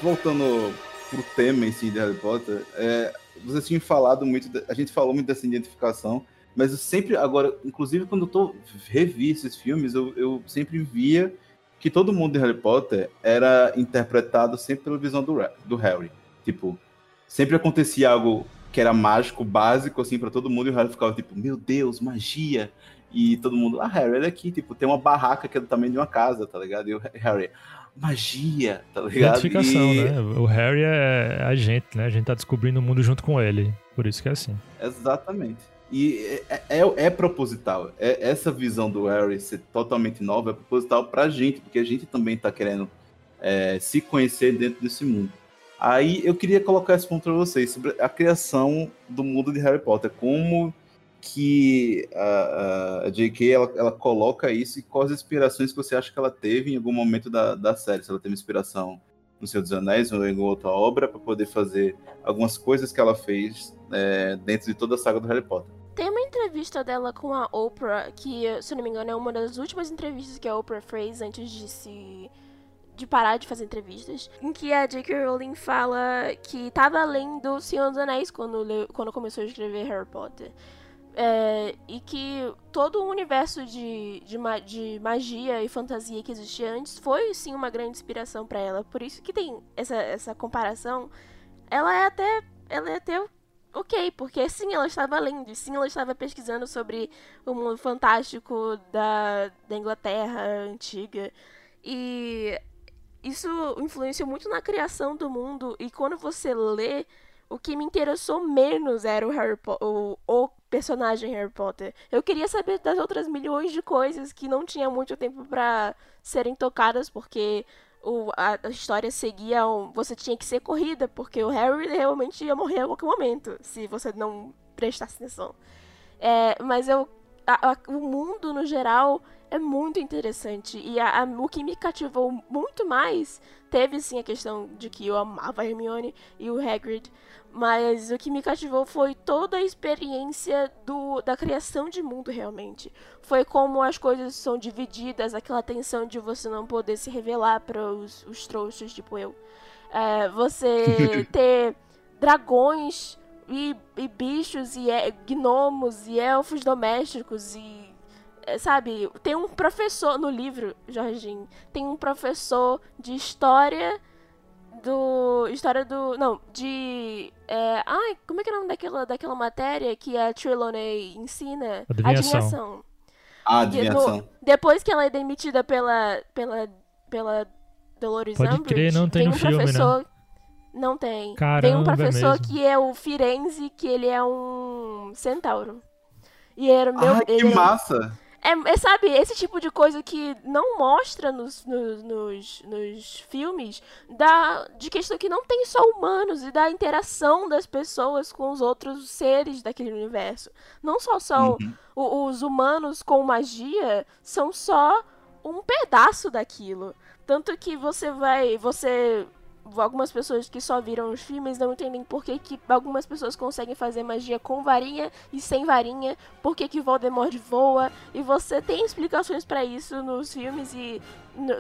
voltando pro tema em si de Harry Potter, é, você tinha falado muito, a gente falou muito dessa identificação, mas eu sempre, agora, inclusive quando eu tô, revi esses filmes, eu, eu sempre via que todo mundo de Harry Potter era interpretado sempre pela visão do, do Harry. Tipo, sempre acontecia algo que era mágico, básico, assim, pra todo mundo, e o Harry ficava tipo, meu Deus, magia! E todo mundo, ah, Harry, olha aqui, tipo, tem uma barraca que é do tamanho de uma casa, tá ligado? E o Harry, magia, tá ligado? Identificação, E- né? O Harry é a gente, né? A gente tá descobrindo o mundo junto com ele. Por isso que é assim. Exatamente. E é, é, é proposital. É, essa visão do Harry ser totalmente nova é proposital pra gente, porque a gente também tá querendo é, se conhecer dentro desse mundo. Aí eu queria colocar esse ponto pra vocês, sobre a criação do mundo de Harry Potter. Como que a, a J.K. Ela, ela, coloca isso e quais inspirações que você acha que ela teve em algum momento da, da série. Se ela teve inspiração no Senhor dos Anéis ou em outra obra para poder fazer algumas coisas que ela fez é, dentro de toda a saga do Harry Potter. Tem uma entrevista dela com a Oprah, que, se não me engano, é uma das últimas entrevistas que a Oprah fez antes de se de parar de fazer entrevistas, em que a J.K. Rowling fala que estava além do Senhor dos Anéis quando, quando começou a escrever Harry Potter. É, e que todo o universo de, de, de, magia e fantasia que existia antes foi sim uma grande inspiração para ela. Por isso que tem essa, essa comparação. Ela é até. Ela é até ok, porque sim, ela estava lendo, e sim, ela estava pesquisando sobre o mundo fantástico da, da Inglaterra antiga. E isso influenciou muito na criação do mundo. E quando você lê, o que me interessou menos era o Harry Potter, o, o personagem Harry Potter. Eu queria saber das outras milhões de coisas que não tinha muito tempo para serem tocadas, porque o, a, a, história seguia. Um, você tinha que ser corrida, porque o Harry realmente ia morrer a qualquer momento, se você não prestasse atenção. É, mas eu. A, a, o mundo, no geral, é muito interessante. E o que me cativou muito mais teve sim a questão de que eu amava a Hermione e o Hagrid, mas o que me cativou foi toda a experiência do, da criação de mundo, realmente. Foi como as coisas são divididas, aquela tensão de você não poder se revelar para os, os trouxas, tipo eu. É, você <laughs> ter dragões e, e bichos e é, gnomos e elfos domésticos e é, sabe, tem um professor no livro, Jorginho, tem um professor de história do. História do. Não, de. É, ai, como é que é o nome daquela, daquela matéria que a Trelawney ensina? Adivinhação. Adivinhação. Ah, adivinhação. No, depois que ela é demitida pela. pela. pela Dolores Pode Umbridge, crer, não tem, tem um filme, né? professor. Né? Não tem. Caramba, tem um professor é que é o Firenze, que ele é um centauro. E era meu. Ah, que massa! É, é, sabe, esse tipo de coisa que não mostra nos, nos, nos, nos, filmes da, de questão que não tem só humanos e da interação das pessoas com os outros seres daquele universo. Não só são uhum. os humanos com magia, são só um pedaço daquilo. Tanto que você vai. Você algumas pessoas que só viram os filmes não entendem por que, que algumas pessoas conseguem fazer magia com varinha e sem varinha, por que, que Voldemort voa, e você tem explicações para isso nos filmes e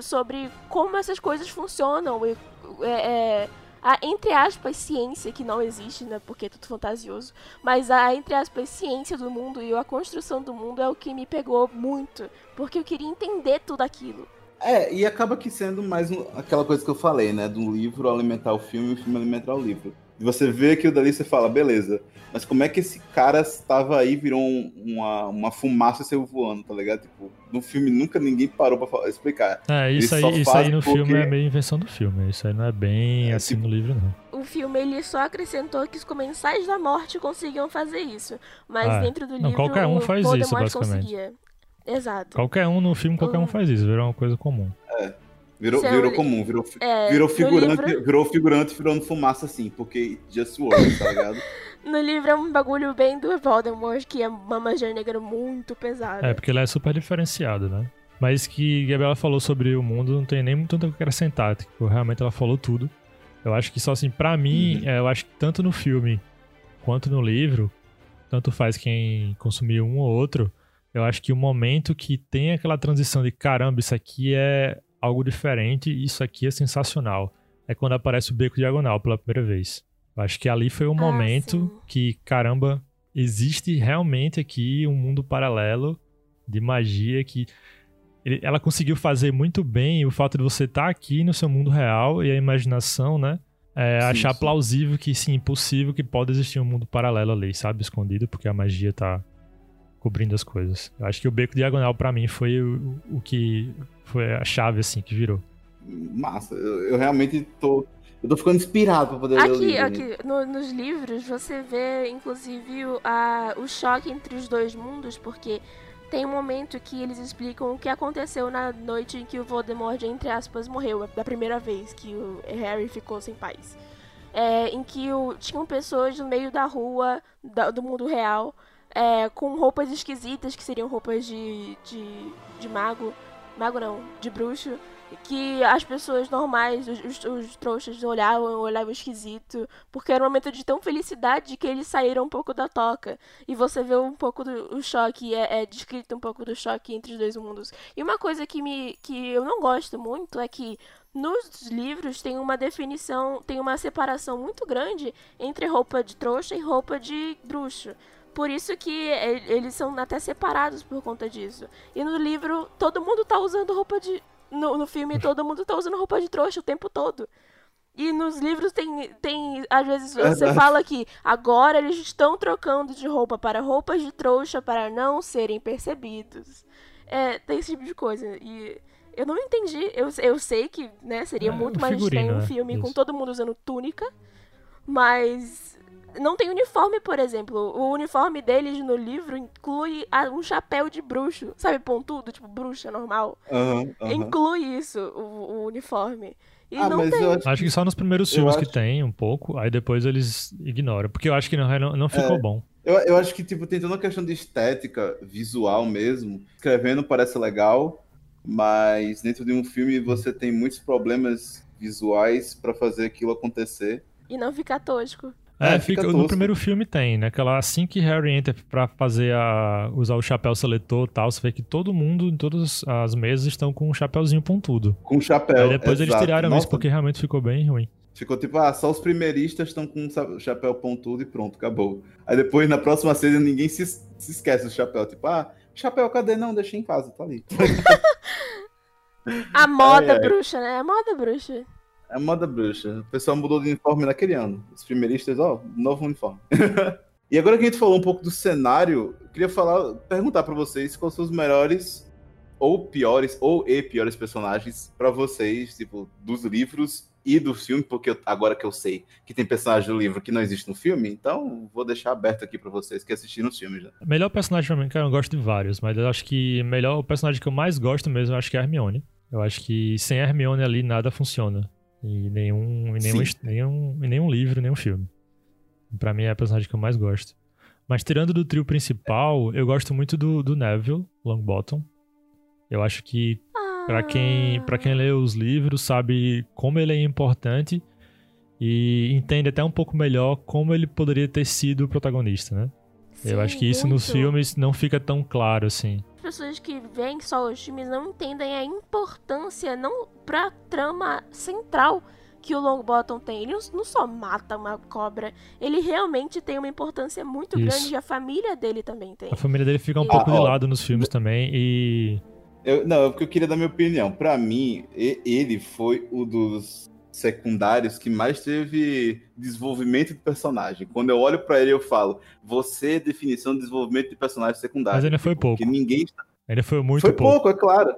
sobre como essas coisas funcionam. E, é, é, a, entre aspas, ciência, que não existe, né, porque é tudo fantasioso, mas a, entre aspas, ciência do mundo e a construção do mundo é o que me pegou muito, porque eu queria entender tudo aquilo. É, e acaba que sendo mais um, aquela coisa que eu falei, né? Do livro alimentar o filme e o filme alimentar o livro. E você vê aquilo dali e você fala, beleza, mas como é que esse cara estava aí virou um, uma, uma fumaça saiu voando, tá ligado? Tipo, no filme nunca ninguém parou pra falar, explicar. É, isso aí, isso aí no porque... filme é meio invenção do filme. Isso aí não é bem é, assim tipo... no livro, não. O filme ele só acrescentou que os comensais da morte conseguiam fazer isso. Mas ah, dentro do não, livro. Qualquer um faz isso, basicamente. Conseguia. Exato. Qualquer um no filme, qualquer um faz isso, virou uma coisa comum. É. Virou, virou comum, virou, é, virou figurante, livro... virou figurante virando fumaça assim, porque just works, tá ligado? <laughs> no livro é um bagulho bem do Voldemort, que é uma magia negra muito pesada. É, porque ele é super diferenciado, né? Mas que Gabriela falou sobre o mundo, não tem nem muito que acrescentar. Tipo, realmente ela falou tudo. Eu acho que só assim, pra mim, uhum. é, eu acho que tanto no filme quanto no livro, tanto faz quem consumiu um ou outro, eu acho que o momento que tem aquela transição de caramba, isso aqui é algo diferente, isso aqui é sensacional, é quando aparece o beco diagonal pela primeira vez. Eu acho que ali foi o ah, momento sim. que, caramba, existe realmente aqui um mundo paralelo de magia que ele, ela conseguiu fazer muito bem o fato de você estar tá aqui no seu mundo real e a imaginação, né? É, sim, achar sim. plausível que sim, impossível que pode existir um mundo paralelo ali, sabe? Escondido, porque a magia tá cobrindo as coisas. Eu acho que o beco diagonal para mim foi o, o, que foi a chave assim que virou. Massa, eu, eu realmente tô eu tô ficando inspirado pra poder aqui, ler o livro. Aqui, no, nos livros, você vê, inclusive, o, a, o choque entre os dois mundos, porque tem um momento que eles explicam o que aconteceu na noite em que o Voldemort, entre aspas, morreu, da primeira vez que o Harry ficou sem paz. É, em que o, tinham pessoas no meio da rua, da, do mundo real, é, com roupas esquisitas, que seriam roupas de, de, de mago. Mago não, de bruxo que as pessoas normais, os, os, trouxas olhavam, olhavam esquisito, porque era um momento de tão felicidade que eles saíram um pouco da toca. E você vê um pouco do o choque, é, é descrito um pouco do choque entre os dois mundos. E uma coisa que, me, que eu não gosto muito é que nos livros tem uma definição, tem uma separação muito grande entre roupa de trouxa e roupa de bruxo. Por isso que eles são até separados por conta disso. E no livro, todo mundo tá usando roupa de, no, no filme <laughs> todo mundo tá usando roupa de trouxa o tempo todo. E nos livros tem, tem às vezes você fala que agora eles estão trocando de roupa para roupas de trouxa para não serem percebidos. É, tem esse tipo de coisa. E eu não entendi. Eu, eu sei que né, seria é, muito mais estranho um né? filme com todo mundo usando túnica. Mas não tem uniforme, por exemplo. O uniforme deles no livro inclui um chapéu de bruxo, sabe, pontudo, tipo bruxa normal. Uhum, uhum. Inclui isso, o, o uniforme. E ah, não tem. Acho... acho... que só nos primeiros filmes acho... que tem um pouco, aí depois eles ignoram. Porque eu acho que não, não, não ficou é, bom. Eu, eu acho que, tipo, tem toda uma questão de estética visual mesmo. Escrevendo parece legal, mas dentro de um filme você tem muitos problemas visuais para fazer aquilo acontecer. E não ficar tosco. É, é fica, no primeiro filme tem, né? Aquela assim que Harry entra pra fazer a. usar o chapéu seletor e tal, você vê que todo mundo, em todas as mesas, estão com um chapéuzinho pontudo. Com chapéu. Aí depois exato. eles tiraram Nossa. isso porque realmente ficou bem ruim. Ficou tipo, ah, só os primeiristas estão com um chapéu pontudo e pronto, acabou. Aí depois, na próxima cena, ninguém se, se esquece do chapéu. Tipo, ah, chapéu, cadê? Não, deixei em casa, tá ali. <laughs> <laughs> a moda ai, ai. bruxa, né? A moda bruxa. É moda bruxa. O pessoal mudou de uniforme naquele ano. Os primeiristas, ó, novo uniforme. <laughs> e agora que a gente falou um pouco do cenário, queria falar, perguntar para vocês quais são os melhores ou piores ou e piores personagens para vocês, tipo, dos livros e do filme, porque eu, agora que eu sei que tem personagem do livro que não existe no filme, então vou deixar aberto aqui para vocês que assistiram os filmes. Né? Melhor personagem pra mim, que eu gosto de vários, mas eu acho que melhor o personagem que eu mais gosto mesmo, eu acho que é a Hermione. Eu acho que sem a Hermione ali nada funciona. Em nenhum, em nenhum, nenhum, em nenhum livro, nenhum filme. Pra mim é a personagem que eu mais gosto. Mas tirando do trio principal, eu gosto muito do, do Neville Longbottom. Eu acho que para quem, pra quem lê os livros, sabe como ele é importante e entende até um pouco melhor como ele poderia ter sido o protagonista, né? Sim, eu acho que isso muito. nos filmes não fica tão claro assim pessoas que veem só os filmes não entendem a importância, não pra trama central que o Longbottom tem. Ele não só mata uma cobra, ele realmente tem uma importância muito Isso. grande e a família dele também tem. A família dele fica um e... pouco ah, de lado nos filmes também e. Eu, não, é porque eu queria dar minha opinião. Para mim, ele foi o dos secundários que mais teve desenvolvimento de personagem. Quando eu olho para ele, eu falo: você é definição de desenvolvimento de personagem secundário. Mas ainda foi pouco. Porque ninguém. Ainda foi muito foi pouco. pouco, é claro.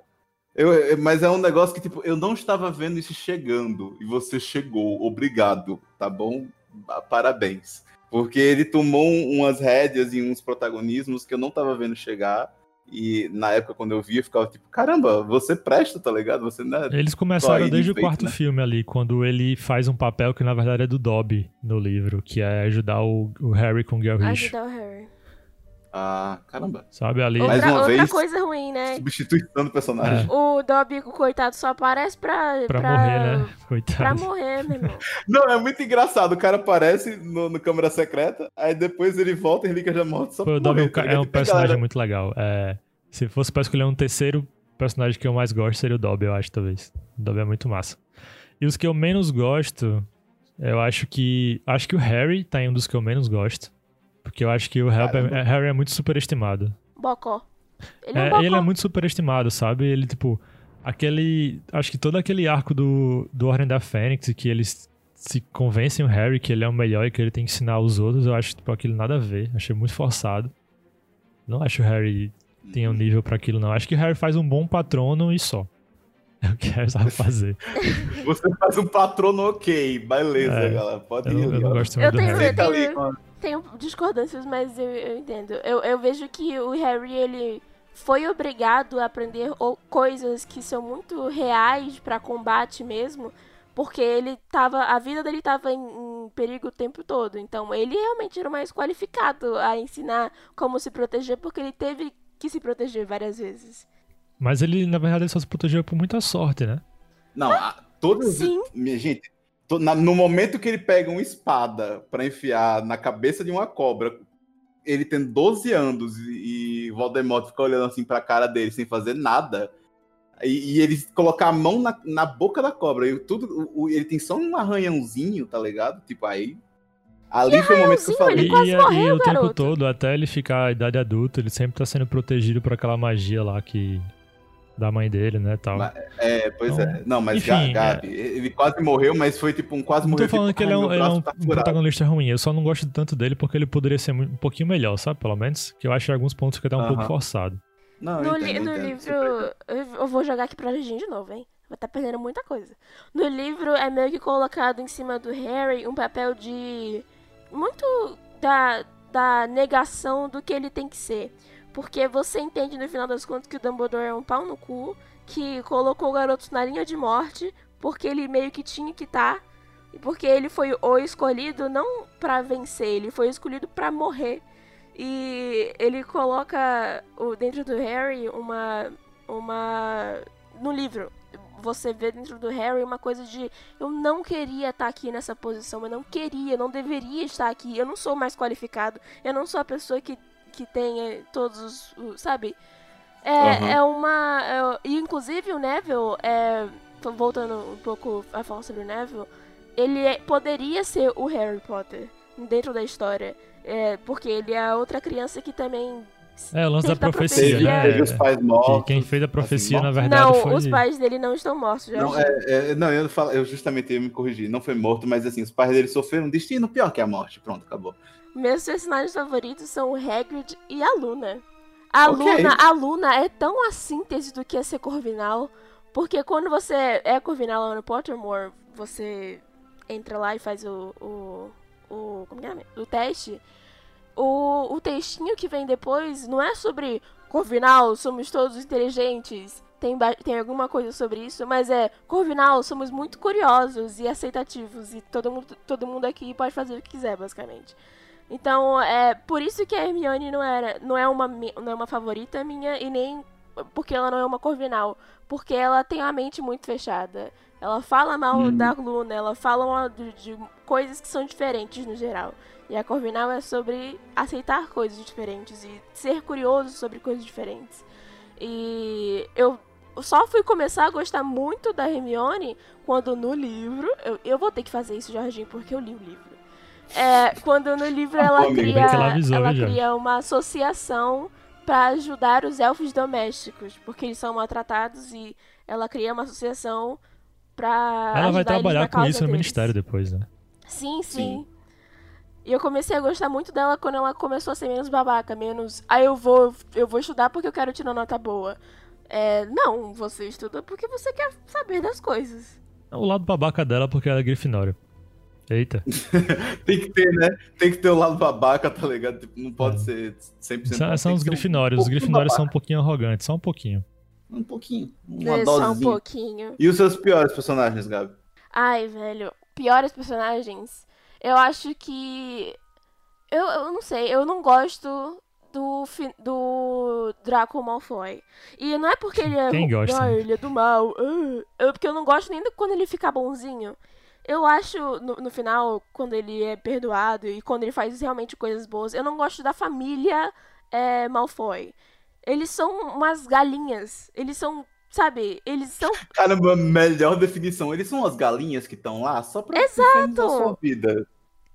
Eu, mas é um negócio que, tipo, eu não estava vendo isso chegando. E você chegou. Obrigado, tá bom? Parabéns. Porque ele tomou umas rédeas e uns protagonismos que eu não estava vendo chegar. E na época, quando eu via, eu ficava tipo, caramba, você presta, tá ligado? Você não é Eles começaram desde o quarto né? filme ali, quando ele faz um papel que na verdade é do Dobby no livro, que é ajudar o, o Harry com o Gilrish. Ajudar o Harry. Ah, caramba. Sabe ali. Outra, Mais uma outra vez, coisa ruim, né? Substituição do personagem. É. O Dobby, coitado, só aparece pra. Pra, pra morrer, né? Coitado. Pra morrer, meu irmão. Não, é muito engraçado. O cara aparece no, no câmera secreta, aí depois ele volta e ele já morre só Pô, O Dobby morrer, tá é um personagem galera... muito legal. É, se fosse pra escolher um terceiro personagem que eu mais gosto, seria o Dobby, eu acho, talvez. O Dobby é muito massa. E os que eu menos gosto, eu acho que. Acho que o Harry tá em um dos que eu menos gosto. Porque eu acho que o Harry, é, Harry é muito superestimado. Bocó. Ele é, um ele é muito superestimado, sabe? Ele, tipo, aquele. Acho que todo aquele arco do, do Ordem da Fênix, que eles se convencem o Harry que ele é o melhor e que ele tem que ensinar os outros, eu acho, tipo, aquilo nada a ver. Achei muito forçado. Não acho o Harry tenha um nível para aquilo, não. Acho que o Harry faz um bom patrono e só. <laughs> É o que Harry sabe fazer. Você faz um patrono ok, beleza, é, galera. Pode eu, ir. Eu não gosto muito eu do tenho, Harry. Eu tenho, tenho discordâncias, mas eu, eu entendo. Eu, eu vejo que o Harry, ele foi obrigado a aprender coisas que são muito reais para combate mesmo, porque ele tava, a vida dele tava em, em perigo o tempo todo. Então ele realmente era o mais qualificado a ensinar como se proteger, porque ele teve que se proteger várias vezes. Mas ele, na verdade, ele só se protegeu por muita sorte, né? Não, a- todas. Sim. Minha gente, no momento que ele pega uma espada pra enfiar na cabeça de uma cobra, ele tem 12 anos e, e Voldemort fica olhando assim pra cara dele sem fazer nada. E, e ele colocar a mão na, na boca da cobra. E tudo, o- o- ele tem só um arranhãozinho, tá ligado? Tipo, aí. Ali foi o momento que eu falei. Ele quase e, morreu, e o tempo garoto. todo, até ele ficar a idade adulta, ele sempre tá sendo protegido por aquela magia lá que. Da mãe dele, né, tal. É, pois Então, é. Não, mas enfim, Ga- Gabi, ele quase morreu, mas foi tipo um quase Não tô morreu. falando tipo, que ele é "Ai, um, ele é um tá furado." protagonista ruim. Eu só não gosto tanto dele porque ele poderia ser um pouquinho melhor, sabe? Pelo menos. Que eu acho que em alguns pontos que tá um pouco Aham. forçado. Não, No, li- no entendo. livro. Eu vou jogar aqui pra Regina de novo, hein? Vai estar perdendo muita coisa. No livro é meio que colocado em cima do Harry um papel de. Muito da, da negação do que ele tem que ser. Porque você entende no final das contas que o Dumbledore é um pau no cu, que colocou o garoto na linha de morte, porque ele meio que tinha que estar. E porque ele foi o escolhido não pra vencer, ele foi escolhido pra morrer. E ele coloca o, dentro do Harry uma. uma. No livro, você vê dentro do Harry uma coisa de eu não queria estar aqui nessa posição, eu não queria, eu não deveria estar aqui, eu não sou mais qualificado, eu não sou a pessoa que, que tem eh, todos os. sabe? É, Aham. é uma. é- e inclusive o Neville, é, voltando um pouco a falar sobre o Neville, ele é- poderia ser o Harry Potter dentro da história. É, porque ele é outra criança que também. É, o lance da profecia, Teve, né? teve os pais Que mortos. quem fez a profecia, assim, na verdade, não, foi. os pais dele não estão mortos, já. Não, é, é, não, eu, falo, eu justamente ia me corrigir. Não foi morto, mas assim, os pais dele sofreram um destino pior que a morte. Pronto, acabou. Meus personagens favoritos são o Hagrid e a Luna. A Ok. Luna, a Luna é tão a síntese do que é ser Corvinal, porque quando você é Corvinal lá no Pottermore, você entra lá e faz o o, o como é? o teste. O, o textinho que vem depois não é sobre Corvinal, somos todos inteligentes. Tem, tem alguma coisa sobre isso, mas é Corvinal, somos muito curiosos e aceitativos e todo mundo, todo mundo aqui pode fazer o que quiser, basicamente. Então, é por isso que a Hermione não era, não é uma não é uma favorita minha e nem porque ela não é uma Corvinal, porque ela tem a mente muito fechada. Ela fala mal Hum. da Luna, ela fala mal de, de coisas que são diferentes no geral. E a Corvinal é sobre aceitar coisas diferentes e ser curioso sobre coisas diferentes. E eu só fui começar a gostar muito da Hermione quando no livro. Eu, eu vou ter que fazer isso, Jorginho, porque eu li o livro. É, quando no livro ela Bom, amigo, cria, ela avisou, ela cria uma associação para ajudar os elfos domésticos, porque eles são maltratados e ela cria uma associação para Ela vai trabalhar com isso no ministério depois, né? Sim, sim. Sim. E eu comecei a gostar muito dela quando ela começou a ser menos babaca, menos. Ah, eu vou, eu vou estudar porque eu quero tirar nota boa. É, não, você estuda porque você quer saber das coisas. O lado babaca dela porque ela é Grifinória. Eita. <laughs> Tem que ter, né? Tem que ter o lado babaca, tá ligado? Tipo, não pode É. ser 100%. São, são os ser um Grifinórios. Os Grifinórios são um pouquinho arrogantes, só um pouquinho. Um pouquinho. Uma É, só um pouquinho. E os seus piores personagens, Gabi? Ai, velho. Piores personagens. Eu acho que. Eu, eu não sei, eu não gosto do, fi- do Draco Malfoy. E não é porque ele é. Quem gosta, Ah, ele é do mal. ah, é porque eu não gosto nem do quando ele fica bonzinho. Eu acho, no, no final, quando ele é perdoado e quando ele faz realmente coisas boas, eu não gosto da família é, Malfoy. Eles são umas galinhas. Eles são, sabe, eles são <laughs> Caramba, melhor definição. Eles são as galinhas que estão lá só pra Exato! sua vida.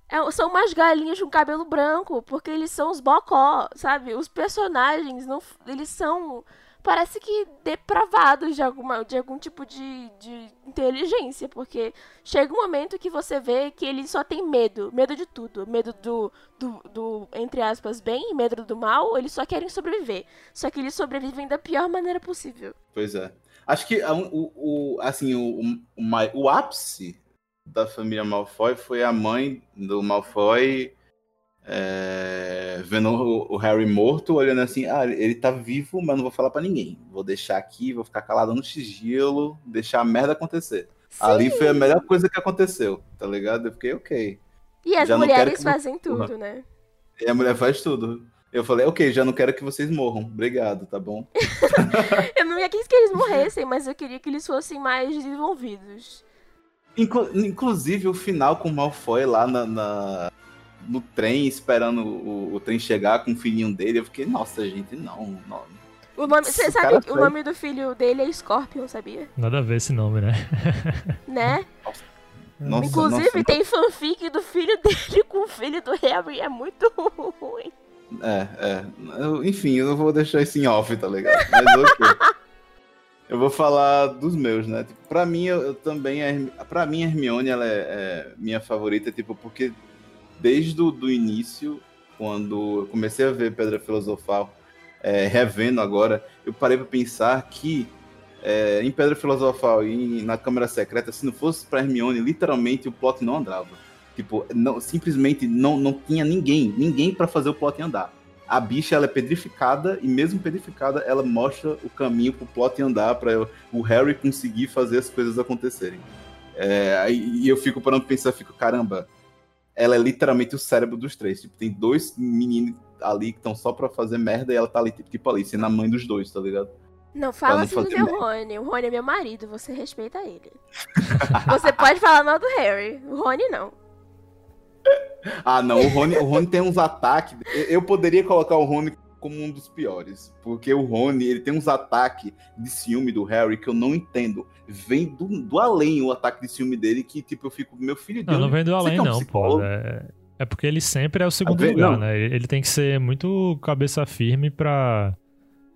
É, são umas galinhas com cabelo branco, porque eles são os bocó, sabe? Os personagens, não, eles são, parece que depravados de, alguma, de algum tipo de, de inteligência, porque chega um momento que você vê que eles só têm medo, medo de tudo, medo do, do, do, entre aspas, bem medo do mal, eles só querem sobreviver. Só que eles sobrevivem da pior maneira possível. Pois é. Acho que o, o- assim, o, o, o ápice da família Malfoy foi a mãe do Malfoy é, vendo o, o Harry morto, olhando assim, ah, ele tá vivo, mas não vou falar pra ninguém. Vou deixar aqui, vou ficar calado no sigilo, deixar a merda acontecer. Ali foi a melhor coisa que aconteceu, tá ligado? Eu fiquei, ok. E as Já mulheres que fazem tudo, né? E a mulher faz tudo. Eu falei, ok, já não quero que vocês morram. Obrigado, tá bom? <laughs> Eu não quis que eles morressem, mas eu queria que eles fossem mais desenvolvidos. Inclu- inclusive o final com o Malfoy lá na, na- no trem, esperando o, o trem chegar com o filhinho dele. Eu fiquei, nossa, gente, não. não. O nome, você sabe que o nome do filho dele é Scorpion, sabia? Nada a ver esse nome, né? <laughs> Né? Nossa, Inclusive, nossa, tem fanfic do filho <laughs> dele com o filho do Harry. É muito ruim. É, é. Eu- enfim, eu não vou deixar isso em off, tá ligado? Mas ok. eu vou falar dos meus, né? Tipo, pra mim, eu, eu também. A Hermi- Pra mim, a Hermione, ela é, é minha favorita, tipo, porque desde o início, quando eu comecei a ver Pedra Filosofal, é, revendo agora, eu parei pra pensar que é, em Pedra Filosofal e na Câmara Secreta, se não fosse pra Hermione, literalmente o plot não andava. Tipo, não, simplesmente não, não tinha ninguém, ninguém pra fazer o plot andar. A bicha ela é pedrificada e mesmo pedrificada ela mostra o caminho pro plot andar para o Harry conseguir fazer as coisas acontecerem. É, e eu fico parando pensar, fico caramba, ela é literalmente o cérebro dos três. Tipo, tem dois meninos ali que estão só pra fazer merda e ela tá ali tipo, tipo ali sendo a mãe dos dois, tá ligado? Não fala não assim do merda. Rony. O Rony é meu marido, você respeita ele. <laughs> você pode falar mal do Harry. O Rony não. Ah, não, o Rony, o Rony tem uns ataques. eu- Eu poderia colocar o Rony como um dos piores, porque o Rony, ele tem uns ataques de ciúme do Harry que eu não entendo. Vem do, do além o ataque de ciúme dele que, tipo, eu fico, meu filho de Não, não vem do além, é um não, pô. É, é porque ele sempre é o segundo vê- lugar, não. né? Ele tem que ser muito cabeça firme pra.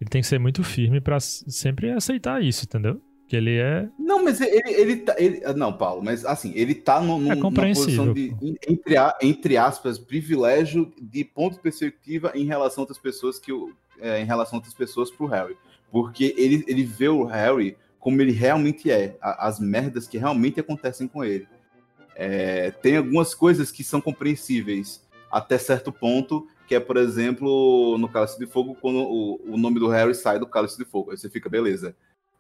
Ele tem que ser muito firme pra s- sempre aceitar isso, entendeu? Que ele é. Não, mas ele, ele tá. Ele, não, Paulo, mas assim, ele tá no, no, É numa posição de, entre, a- entre aspas, privilégio de ponto de perspectiva em relação a outras pessoas que o- é, em relação a outras pessoas pro Harry. Porque ele, ele vê o Harry como ele realmente é, a- as merdas que realmente acontecem com ele. É, tem algumas coisas que são compreensíveis até certo ponto, que é, por exemplo, no Cálice de Fogo, quando o, o nome do Harry sai do Cálice de Fogo. Aí você fica, beleza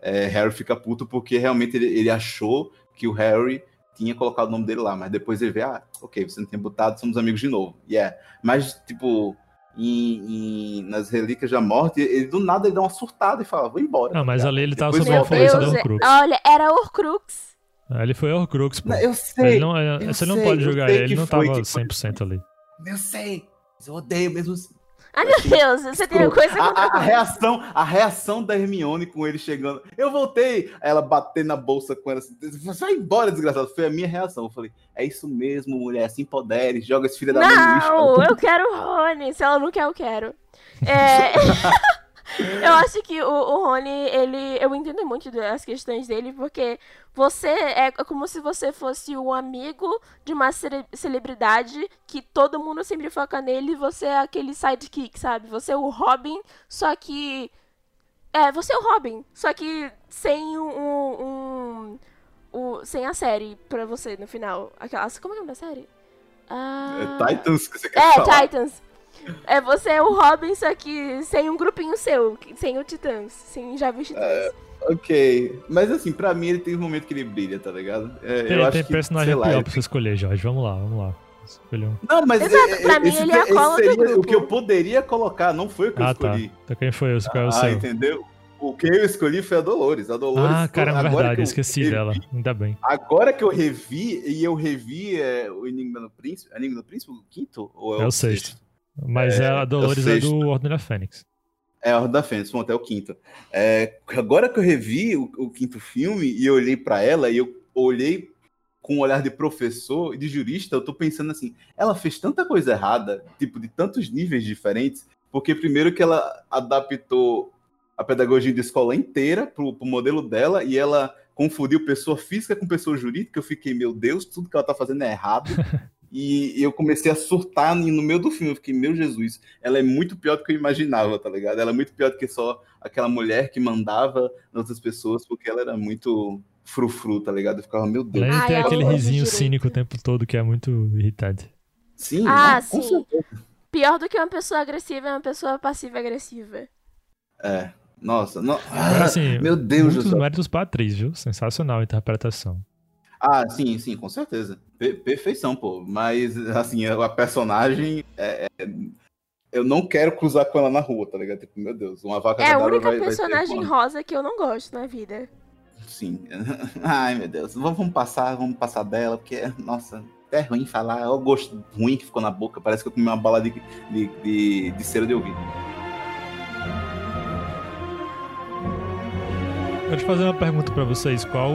é, Harry fica puto porque realmente ele, ele achou que o Harry tinha colocado o nome dele lá, mas depois ele vê, ah, ok, você não tinha botado, somos amigos de novo. Yeah. Mas, tipo, em- em- nas Relíquias da Morte, ele do nada ele dá uma surtada e fala, vou embora. Ah, mas ligado? ali ele tava Depois sob a influência é- Horcrux. olha, era Horcrux. Ah, Ele foi Horcrux, pô. Não, Eu sei, Ele não, é- eu você não sei, pode eu julgar ele, ele não foi tava que foi. 100% ali. eu sei, mas eu odeio mesmo assim. Ai, meu Deus, você tem coisa a, a- reação, a reação da Hermione com ele chegando. Eu voltei. Ela bater na bolsa com ela. assim, Vai embora, desgraçado. Foi a minha reação. Eu falei, é isso mesmo, mulher. Se empodere, joga esse filho da mãe. Não, eu quero o Rony. Se ela não quer, eu quero. É, <laughs> eu acho que o, o Rony, ele. Eu entendo muito das questões dele, porque você é como se você fosse um amigo de uma cele- celebridade que todo mundo sempre foca nele e você é aquele sidekick, sabe? Você é o Robin, só que. É, você é o Robin, só que sem um. um- um- o, sem a série pra você no final. Aquela, como é o nome da série? Ah... É Titans que você quer É, falar. Titans. É você é o Robin, só que sem um grupinho seu, sem o Titãs, sem já os Titãs. Ok. Mas assim, pra mim ele tem um momento que ele brilha, tá ligado? É, Tem, eu acho tem que, personagem sei lá, pior pra você escolher, Jorge. Vamos lá, vamos lá. Escolha um. Não, mas Exato, é- pra é- mim esse, ele é a cola do grupo. o que eu poderia colocar, não foi o que eu Ah, tá. escolhi. Então quem foi? É o Ah, seu? entendeu? O que eu escolhi foi a Dolores. A Dolores. Ah, caramba, agora verdade, eu esqueci revi- dela. Ainda bem. Agora que eu revi, e eu revi é, o Enigma do Príncipe. Enigma do Príncipe, o quinto? Ou é, É o sexto. Mas É, a é Dolores é, sexto. do Ordem da Fênix. É a Ordem da Fênix, pronto, é o quinto. É, agora que eu revi o, o quinto filme e eu olhei pra ela e eu olhei com um olhar de professor e de jurista, eu tô pensando assim, ela fez tanta coisa errada, tipo, de tantos níveis diferentes, porque primeiro que ela adaptou a pedagogia de escola inteira pro, pro modelo dela e ela confundiu pessoa física com pessoa jurídica, eu fiquei, meu Deus, tudo que ela tá fazendo é errado. <laughs> E eu comecei a surtar no meio do filme. Eu fiquei, meu Jesus, ela é muito pior do que eu imaginava, tá ligado? Ela é muito pior do que só aquela mulher que mandava nas outras pessoas, porque ela era muito frufru, tá ligado? Eu ficava, meu Deus. Além de Ai, ter a aquele risinho cínico o tempo todo que é muito irritante. Sim, Ah, não, sim. Pior do que uma pessoa agressiva é uma pessoa passiva-agressiva. É. Nossa, não. Agora, assim, meu Deus do muitos céu. méritos pra atriz, viu? Sensacional a interpretação. Ah, sim, sim, com certeza. Per perfeição, pô. Mas, assim, a personagem. É, é, eu não quero cruzar com ela na rua, tá ligado? Tipo, meu Deus, uma vaca É a única vai, personagem vai rosa que eu não gosto na vida. Sim. <laughs> Ai, meu Deus. Vamos passar, vamos passar dela, porque, nossa, é ruim falar. É o gosto ruim que ficou na boca. Parece que eu comi uma bala de, de, de, de cera de ouvido. Quero te fazer uma pergunta para vocês. Qual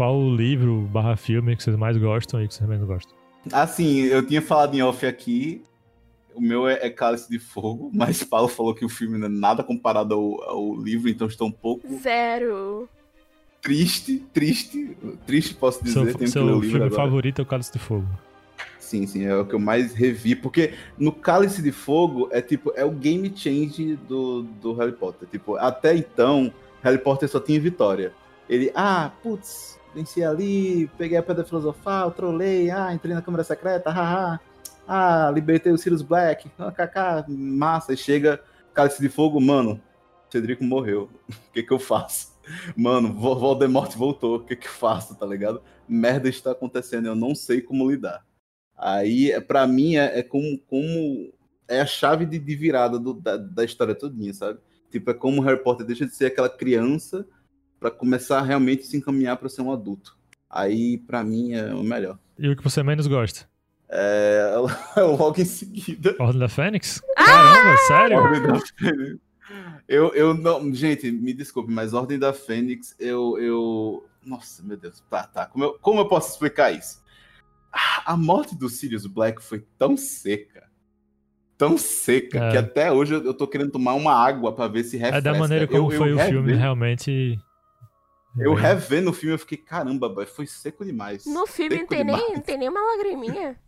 qual o livro barra filme que vocês mais gostam e que vocês menos gostam? Assim, eu tinha falado em off aqui. O meu é, é Cálice de Fogo, <laughs> mas Paulo falou que o filme não é nada comparado ao, ao livro, então estou um pouco. Zero. Triste, triste, triste posso dizer. Seu, seu filme agora. favorito é o Cálice de Fogo. Sim, sim, é o que eu mais revi, porque no Cálice de Fogo é tipo, é o game change do, do Harry Potter. Tipo, até então, Harry Potter só tinha vitória. Ele, ah, putz, venci ali, peguei a pedra filosofal, trolei, ah, entrei na câmara secreta, haha. Ah, libertei o Sirius Black, kkk, massa. E chega Cálice de Fogo, mano, Cedrico morreu. <laughs> O que que eu faço? Mano, Voldemort voltou, o que que eu faço, tá ligado? Merda está acontecendo, eu não sei como lidar. Aí, para mim, é, é, como, como é a chave de, de virada do, da, da história todinha, sabe? Tipo, é como Harry Potter deixa de ser aquela criança para começar a realmente se encaminhar para ser um adulto. Aí, para mim, é o melhor. E o que você menos gosta? É, <laughs> logo em seguida. Ordem da Fênix? Ah! Caramba, sério? Ordem da Fênix. Eu, eu não. Gente, me desculpe, mas Ordem da Fênix, eu. eu... Nossa, meu Deus. Tá, tá. Como eu, como eu posso explicar isso? A morte do Sirius Black foi tão seca tão seca é. que até hoje eu tô querendo tomar uma água para ver se refresca. É da maneira como eu, foi eu o filme, realmente. Eu é. revendo o filme, eu fiquei, caramba, boy, foi seco demais. No filme não tem, nem, não tem nem uma lagriminha.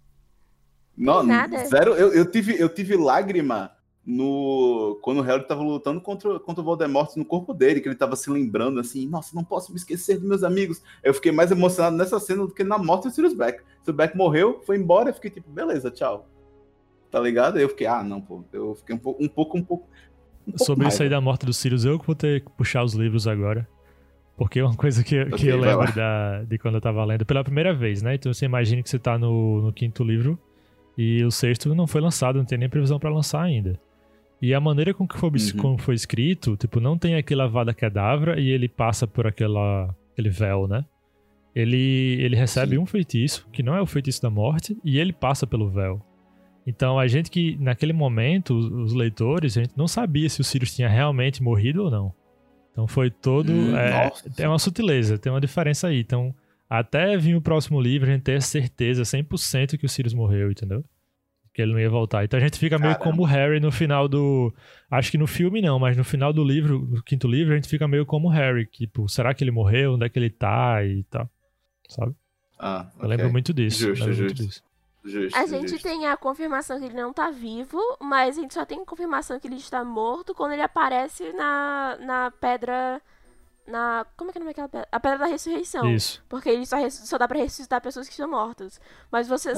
Não, nada. Zero. Eu, eu, tive, eu tive lágrima no quando o Harry tava lutando contra, contra o Voldemort no corpo dele, que ele tava se lembrando assim, nossa, não posso me esquecer dos meus amigos. Eu fiquei mais emocionado nessa cena do que na morte do Sirius Black. Sirius Black morreu, foi embora, eu fiquei tipo, beleza, tchau tá ligado? Aí eu fiquei, ah, não, pô, eu fiquei um pouco, um pouco, um pouco. Um pouco Sobre isso aí da morte dos Sirius, eu que vou ter que puxar os livros agora. Porque é uma coisa que, okay, que eu lembro da, de quando eu tava lendo pela primeira vez, né? Então você imagina que você tá no, no quinto livro e o sexto não foi lançado, não tem nem previsão para lançar ainda. E a maneira com que foi, uhum. como foi escrito, tipo, não tem aquela vada cadavra e ele passa por aquela, aquele véu, né? Ele, ele recebe Sim. um feitiço, que não é o feitiço da morte, e ele passa pelo véu. Então a gente que, naquele momento, os, leitores, a gente não sabia se o Sirius tinha realmente morrido ou não. Então foi todo. Hum, é, tem uma sutileza, tem uma diferença aí. Então, até vir o próximo livro, a gente ter certeza 100% que o Sirius morreu, entendeu? Que ele não ia voltar. Então a gente fica meio como o Harry no final do. Acho que no filme não, mas no final do livro, no quinto livro, a gente fica meio como o Harry. Tipo, será que ele morreu? Onde é que ele tá? E tal. Sabe? Ah, okay. Eu lembro muito disso. Justo, justo. Muito disso. Justo, a gente justo. tem a confirmação que ele não tá vivo, mas a gente só tem confirmação que ele está morto quando ele aparece na, na pedra. Na. Como é que é o nome daquela pedra? A pedra da ressurreição. Isso. Porque ele só, só dá pra ressuscitar pessoas que estão mortas. Mas você,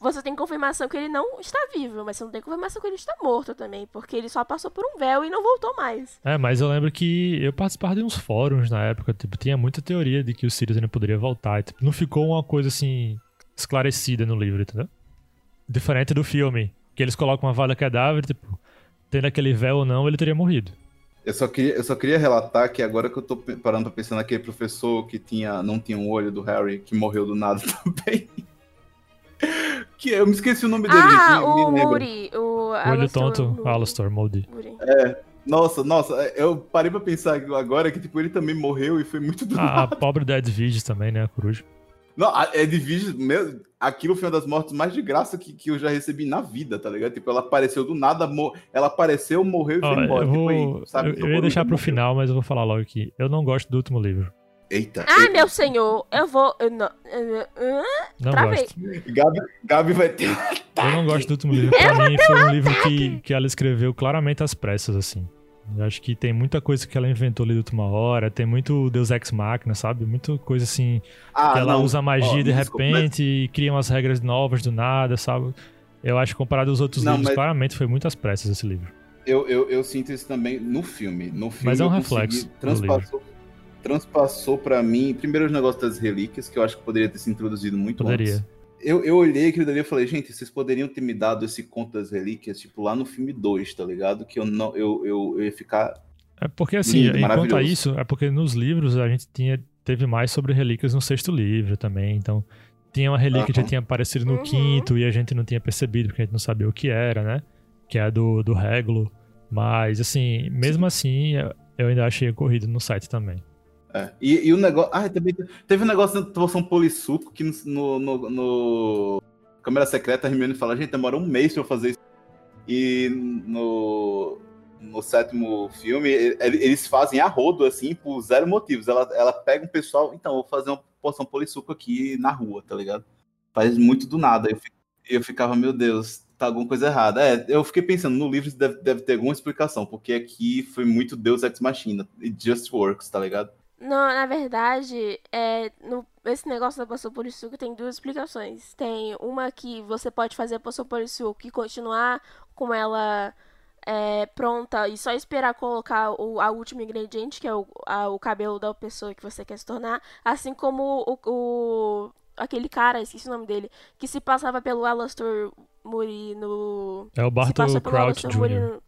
você tem confirmação que ele não está vivo, mas você não tem confirmação que ele está morto também. Porque ele só passou por um véu e não voltou mais. É, mas eu lembro que eu participava de uns fóruns na época. Tipo, tinha muita teoria de que o Sirius ainda poderia voltar. E, tipo, não ficou uma coisa assim esclarecida no livro, entendeu? Diferente do filme, que eles colocam uma vada cadáver, tipo, tendo aquele véu ou não, ele teria morrido. Eu só, queria, eu só queria relatar que agora que eu tô parando pra pensar naquele professor que tinha, não tinha um olho do Harry, que morreu do nada <laughs> também. que eu me esqueci o nome dele. Ah, o Moody. O olho tonto, Alastor Moody. É, nossa, nossa, eu parei pra pensar agora que tipo, ele também morreu e foi muito do ah, A pobre Dead Edwige também, né, a coruja. Não, a Edwige, meu, aquilo foi uma das mortes mais de graça que, que eu já recebi na vida, tá ligado? Tipo, ela apareceu do nada, ela apareceu, morreu e foi embora. Eu, vou, tipo, aí, sabe? eu, eu ia deixar pro morreu. final, mas eu vou falar logo aqui. Eu não gosto do último livro. Eita. Ah, eita. meu senhor, eu vou. Eu não, eu, não gosto. Gabi, Gabi vai ter. Eu não gosto do último livro. Pra mim, foi um livro que, que ela escreveu claramente às pressas, assim. Eu acho que tem muita coisa que ela inventou ali de última hora, tem muito Deus Ex Machina, sabe? Muita coisa assim, ah, que ela não. usa magia oh, de repente e cria umas regras novas do nada, sabe? Eu acho que comparado aos outros não, livros, mas... claramente foi muitas pressas esse livro. Eu, eu, eu, sinto isso também no filme. No filme mas é um reflexo. Transpassou... transpassou para mim, primeiro os negócios das relíquias, que eu acho que poderia ter se introduzido muito Poderia. antes. Eu, eu olhei aquilo dali e falei, gente, vocês poderiam ter me dado esse conto das relíquias, tipo, lá no filme 2, tá ligado? Que eu não eu, eu, eu ia ficar. É porque, assim, Lindo, enquanto a isso, é porque nos livros a gente tinha, teve mais sobre relíquias no sexto livro também. Então, tinha uma relíquia que já tinha aparecido no Uhum. quinto e a gente não tinha percebido, porque a gente não sabia o que era, né? Que é a do, do Regulo. Mas, assim, mesmo assim, eu- eu ainda achei corrido no site também. É. E, e o negócio. Ah, também te- teve um negócio da poção polissuco que no, no, no Câmera Secreta a Hermione fala, gente, demora um mês pra eu fazer isso. E no, no sétimo filme, eles fazem a rodo, assim, por zero motivos. Ela, ela pega um pessoal, então, vou fazer uma poção polissuco aqui na rua, tá ligado? Faz muito do nada. Eu, eu ficava, meu Deus, tá alguma coisa errada. É, eu fiquei pensando, no livro deve, deve ter alguma explicação, porque aqui foi muito Deus Ex Machina. It just works, tá ligado? Não, na verdade, é, no, esse negócio da poção polissuco tem duas explicações. Tem uma que você pode fazer a poção polissuco e continuar com ela é, pronta e só esperar colocar o a último ingrediente, que é o, a- o cabelo da pessoa que você quer se tornar. Assim como o, o- aquele cara, esqueci o nome dele, que se passava pelo Alastor Muri no É o Bartol pelo Crouch Jr.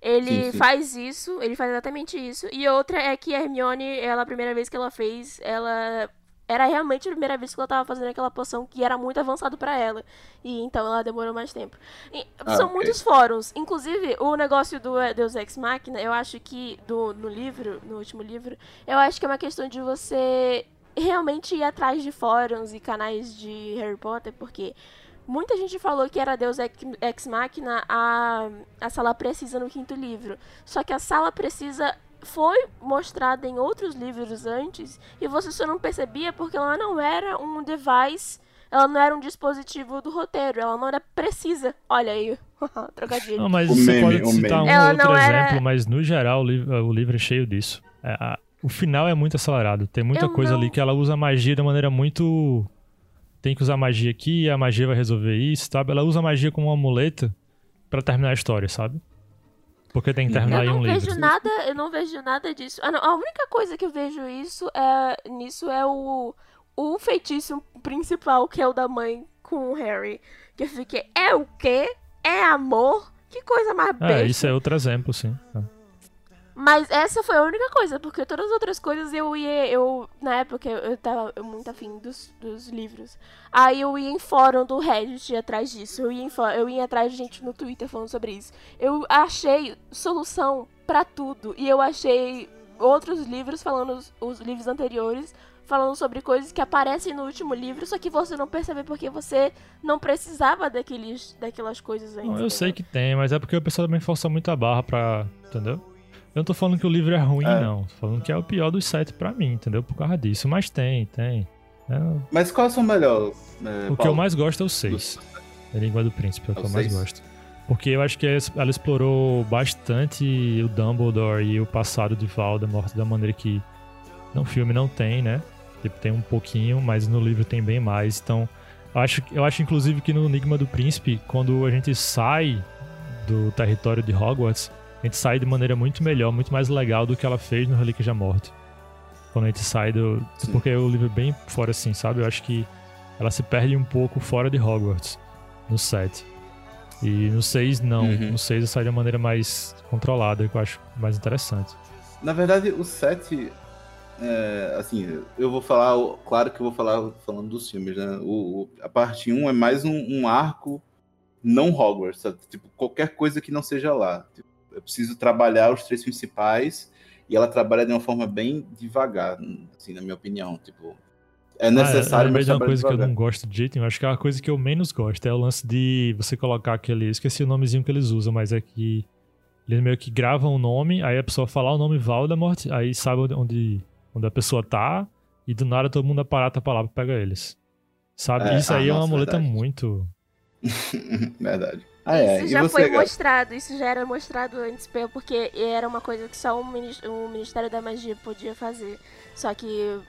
Ele Sim, sim. faz isso, ele faz exatamente isso. E outra é que a Hermione, ela, a primeira vez que ela fez, ela. Era realmente a primeira vez que ela tava fazendo aquela poção que era muito avançado pra ela. E então ela demorou mais tempo. E Ah, são ok. muitos fóruns. Inclusive, o negócio do eh, Deus Ex Machina, eu acho que do, no livro, no último livro, eu acho que é uma questão de você realmente ir atrás de fóruns e canais de Harry Potter, porque muita gente falou que era Deus Ex Machina a, a sala precisa no quinto livro. Só que a sala precisa foi mostrada em outros livros antes e você só não percebia porque ela não era um device, ela não era um dispositivo do roteiro, ela não era precisa. Olha aí, <laughs> trocadilho. Não, mas O você meme, pode citar meme. um Ela outro não era- exemplo, mas no geral o livro, o livro é cheio disso. É, a- o final é muito acelerado. Tem muita Eu coisa não- ali que ela usa magia de maneira muito. Tem que usar magia aqui, a magia vai resolver isso, sabe? Ela usa magia como uma muleta pra terminar a história, sabe? Porque tem que terminar Eu em não um vejo livro. nada, eu não vejo nada disso. Ah, não, a única coisa que eu vejo isso é nisso é o o feitiço principal que é o da mãe com o Harry, que eu fiquei, é o quê? É amor? Que coisa mais besta. É, isso é outro exemplo, sim. É. Mas essa foi a única coisa, porque todas as outras coisas eu ia. Eu, na época eu, tava muito afim dos, dos livros. Aí eu ia em fórum do Reddit atrás disso. Eu ia, em eu ia atrás de gente no Twitter falando sobre isso. Eu achei solução pra tudo. E eu achei outros livros falando, os, os livros anteriores, falando sobre coisas que aparecem no último livro, só que você não percebe porque você não precisava daqueles, daquelas coisas. Não, eu sei que tem, mas é porque o pessoal também força muito a barra pra. Entendeu? Eu não tô falando que o livro é ruim, É. não. Tô falando que é o pior dos sete pra mim, entendeu? Por causa disso. Mas tem, tem. É, Mas qual é o seu melhor? é, o que eu mais gosto é o 6. A Língua do Príncipe é o É que eu mais seis? gosto. Porque eu acho que ela explorou bastante o Dumbledore e o passado de Voldemort da maneira que no filme não tem, né? Tipo, tem um pouquinho, mas no livro tem bem mais. Então, eu acho, eu acho inclusive que no Enigma do Príncipe, quando a gente sai do território de Hogwarts, a gente sai de maneira muito melhor, muito mais legal do que ela fez no Relíquia da Morte. Quando a gente sai do. Sim. Porque o livro é bem fora assim, sabe? Eu acho que ela se perde um pouco fora de Hogwarts no 7. E no 6 não. Uhum. No 6 eu saio de uma maneira mais controlada, que eu acho mais interessante. Na verdade, o 7. É, assim, eu vou falar. Claro que eu vou falar falando dos filmes, né? O, o- a parte 1 é mais um, um arco não Hogwarts, sabe? Tipo, qualquer coisa que não seja lá. Tipo, eu preciso trabalhar os três principais e ela trabalha de uma forma bem devagar, assim, na minha opinião. Tipo, é necessário, ah, mas mas é uma coisa que eu devagar. não gosto de jeito nenhum. Acho que é a coisa que eu menos gosto. É o lance de você colocar aquele. Esqueci o nomezinho que eles usam, mas é que. Eles meio que gravam o nome, aí a pessoa falar o nome Voldemort, aí sabe onde, onde a pessoa tá, e do nada todo mundo aparata a palavra e pega eles. Sabe? É, Isso ah, aí é uma nossa, muleta verdade. muito. <laughs> Verdade. Ah, é. Isso já você, foi mostrado, isso já era mostrado antes, porque era uma coisa que só o, minis- o Ministério da Magia podia fazer. Só que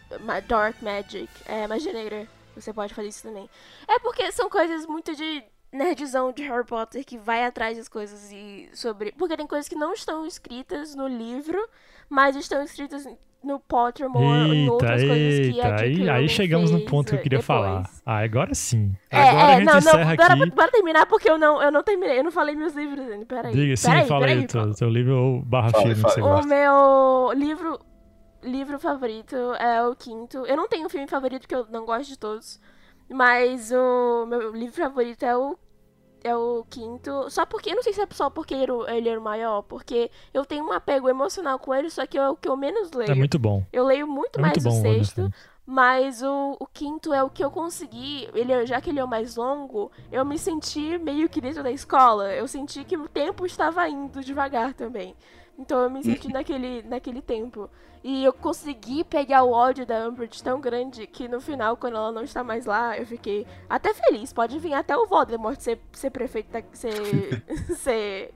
Dark Magic, é, magia negra, você pode fazer isso também. É porque são coisas muito de nerdzão de Harry Potter que vai atrás das coisas e sobre. Porque tem coisas que não estão escritas no livro, mas estão escritas no Pottermore, em outras coisas que a eita, aí, aí chegamos no ponto que eu queria depois. falar. Ah, agora sim. É, Agora a é, gente não, não, encerra bora, aqui. bora terminar porque eu não, eu não terminei, eu não falei meus livros ainda, peraí. Diga, sim, peraí, fala aí o teu, teu livro ou barra Fala, filme que fala. você O gosta. meu livro, livro favorito é o quinto. Eu não tenho um filme favorito porque eu não gosto de todos. Mas o meu livro favorito é o, é o quinto. Só porque, eu não sei se é só porque ele, era o maior, porque eu tenho um apego emocional com ele, só que é o que eu menos leio. É muito bom. Eu leio muito É mais muito o sexto. Mas o, o quinto é o que eu consegui. Ele, é- já que ele é o mais longo, eu me senti meio que dentro da escola. Eu senti que o tempo estava indo devagar também. Então eu me senti <laughs> naquele, naquele tempo. E eu consegui pegar o ódio da Umbridge tão grande que no final, quando ela não está mais lá, eu fiquei até feliz. Pode vir até o Voldemort ser, ser prefeito, da, ser, <laughs> ser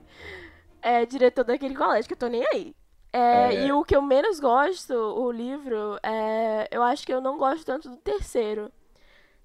é, diretor daquele colégio, que eu tô nem aí. É, É. E o que eu menos gosto, o livro, é, eu acho que eu não gosto tanto do terceiro.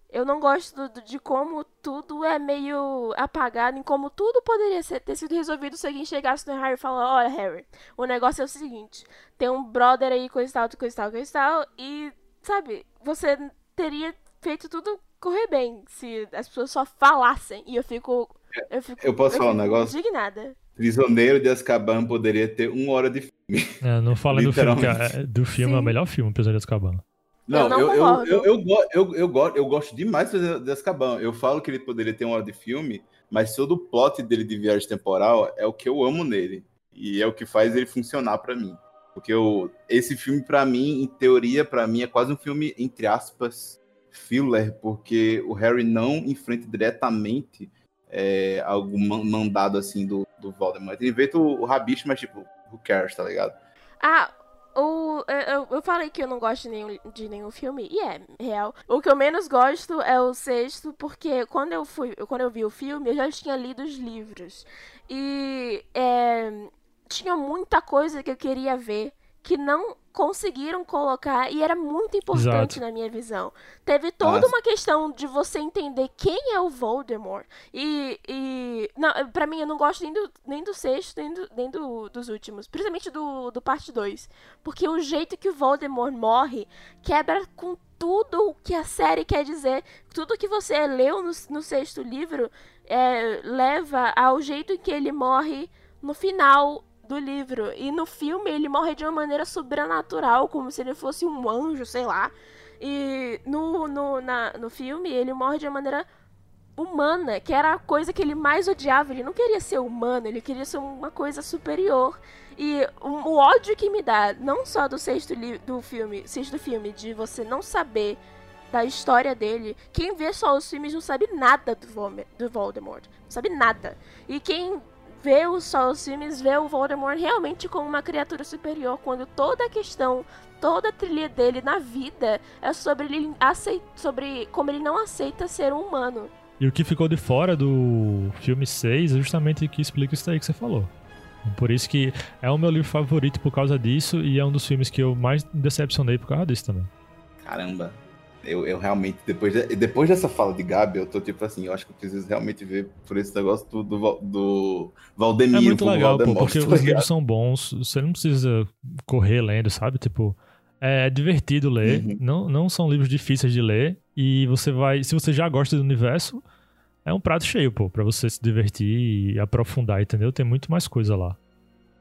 Eu não gosto do- de como tudo é meio apagado, em como tudo poderia ser- ter sido resolvido se alguém chegasse no Harry e falasse, olha, Harry, o negócio é o seguinte, tem um brother aí, coisa e tal, coisa tal, coisa e tal, e, sabe, você teria feito tudo correr bem se as pessoas só falassem. E eu fico. Eu, fico, Eu posso falar um negócio? Indignada. Prisioneiro de Azkaban poderia ter uma hora de filme. É, não falem do filme, é, do filme é o melhor filme, Prisioneiro de Azkaban. Não, não eu, eu, eu, eu, eu, eu, go- eu gosto demais de Azkaban. Eu falo que ele poderia ter uma hora de filme, mas todo o plot dele de viagem temporal é o que eu amo nele. E é o que faz ele funcionar pra mim. Porque eu, esse filme, pra mim, em teoria, pra mim, é quase um filme, entre aspas, filler, porque o Harry não enfrenta diretamente é, algum man- mandado assim do, do Voldemort. Ele inventa o, o rabicho, mas tipo, who cares, tá ligado? Ah, o, eu, eu- eu falei que eu não gosto de nenhum, de nenhum filme, e é real. O que eu menos gosto é o sexto, porque quando eu fui, quando eu vi o filme, eu já tinha lido os livros. E é, tinha muita coisa que eu queria ver que não conseguiram colocar e era muito importante Exato. na minha visão. Teve toda Nossa. uma questão de você entender quem é o Voldemort. E, e não, pra mim eu não gosto nem do, nem do sexto, nem, do, nem do- dos últimos, principalmente do, do parte 2, porque o jeito que o Voldemort morre quebra com tudo o que a série quer dizer, tudo que você leu no, no sexto livro é, leva ao jeito em que ele morre no final do livro. E no filme ele morre de uma maneira sobrenatural, como se ele fosse um anjo, sei lá. E no, no, na, no filme ele morre de uma maneira humana, que era a coisa que ele mais odiava. Ele não queria ser humano, ele queria ser uma coisa superior. E o, ódio que me dá, não só do sexto do filme, sexto filme, de você não saber da história dele. Quem vê só os filmes não sabe nada do, do Voldemort. Não sabe nada. E quem vê os- só os filmes vê o Voldemort realmente como uma criatura superior, quando toda a questão, toda a trilha dele na vida é sobre ele acei- sobre como ele não aceita ser um humano. E o que ficou de fora do filme 6 é justamente o que explica isso aí que você falou. Por isso que é o meu livro favorito por causa disso e é um dos filmes que eu mais decepcionei por causa disso também. Caramba. Eu, eu realmente, depois, de- depois dessa fala de Gabi, eu tô tipo assim, eu acho que eu preciso realmente ver por esse negócio do, do, do Valdemiro. É muito legal, pô, porque <laughs> tá os livros são bons, você não precisa correr lendo, sabe? Tipo, é divertido ler, Uhum. não, não são livros difíceis de ler e você vai, se você já gosta do universo, é um prato cheio, pô, pra você se divertir e aprofundar, entendeu? Tem muito mais coisa lá.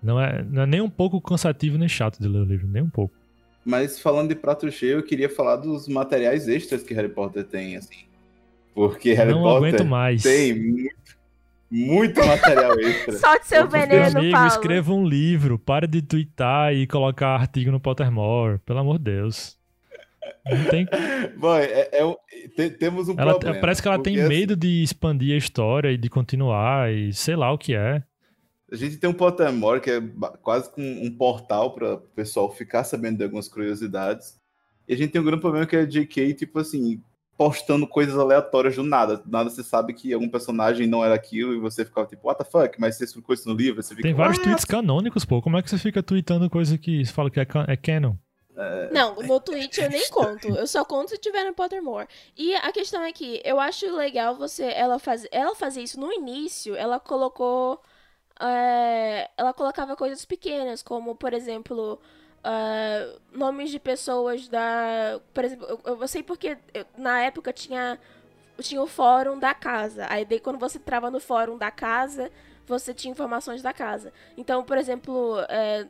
Não é, não é nem um pouco cansativo nem chato de ler o livro, nem um pouco. Mas falando de prato cheio, eu queria falar dos materiais extras que Harry Potter tem, assim. Porque Harry não Potter aguento mais. tem muito, muito material <laughs> extra. Solte seu veneno, Meu amigo, Paulo. escreva um livro, para de twittar e colocar artigo no Pottermore, pelo amor de Deus. Não tem <laughs> Bom, é, é te- temos um Ela, problema. parece que ela tem assim, medo de expandir a história e de continuar e sei lá o que é. A gente tem um Pottermore que é quase com um portal para o pessoal ficar sabendo de algumas curiosidades. E a gente tem um grande problema que é a J.K., tipo assim, postando coisas aleatórias do nada. Do nada você sabe que algum personagem não era aquilo e você ficava tipo, what the fuck? Mas você explicou isso no livro, você fica. Tem vários tweets canônicos, pô. Como é que você fica tweetando coisa que você fala que é, can- é canon? Não, no Twitch eu nem conto. Eu só conto se tiver no Pottermore. E a questão é que eu acho legal você. Ela, faz, ela fazer isso no início, ela colocou. É, ela colocava coisas pequenas, como, por exemplo. uh, nomes de pessoas da. Por exemplo, eu, eu sei porque eu, na época tinha, tinha o fórum da casa. Aí daí, quando você entrava no fórum da casa, você tinha informações da casa. Então, por exemplo, é,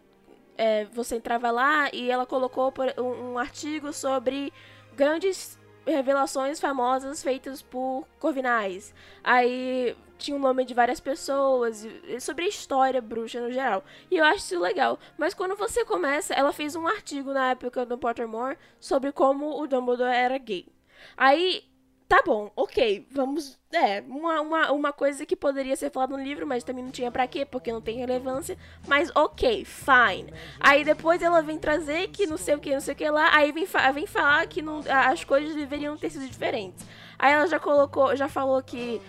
é, você entrava lá e ela colocou um, um artigo sobre grandes revelações famosas feitas por Corvinais. Aí tinha o nome de várias pessoas, sobre a história bruxa no geral. E eu acho isso legal. Mas quando você começa, ela fez um artigo na época do Pottermore sobre como o Dumbledore era gay. Aí tá bom, ok, vamos. É, uma, uma, uma coisa que poderia ser falada no livro, mas também não tinha pra quê, porque não tem relevância. Mas ok, fine. Aí depois ela vem trazer que não sei o que, não sei o que lá. Aí vem, vem falar que não, as coisas deveriam ter sido diferentes. Aí ela já colocou, já falou que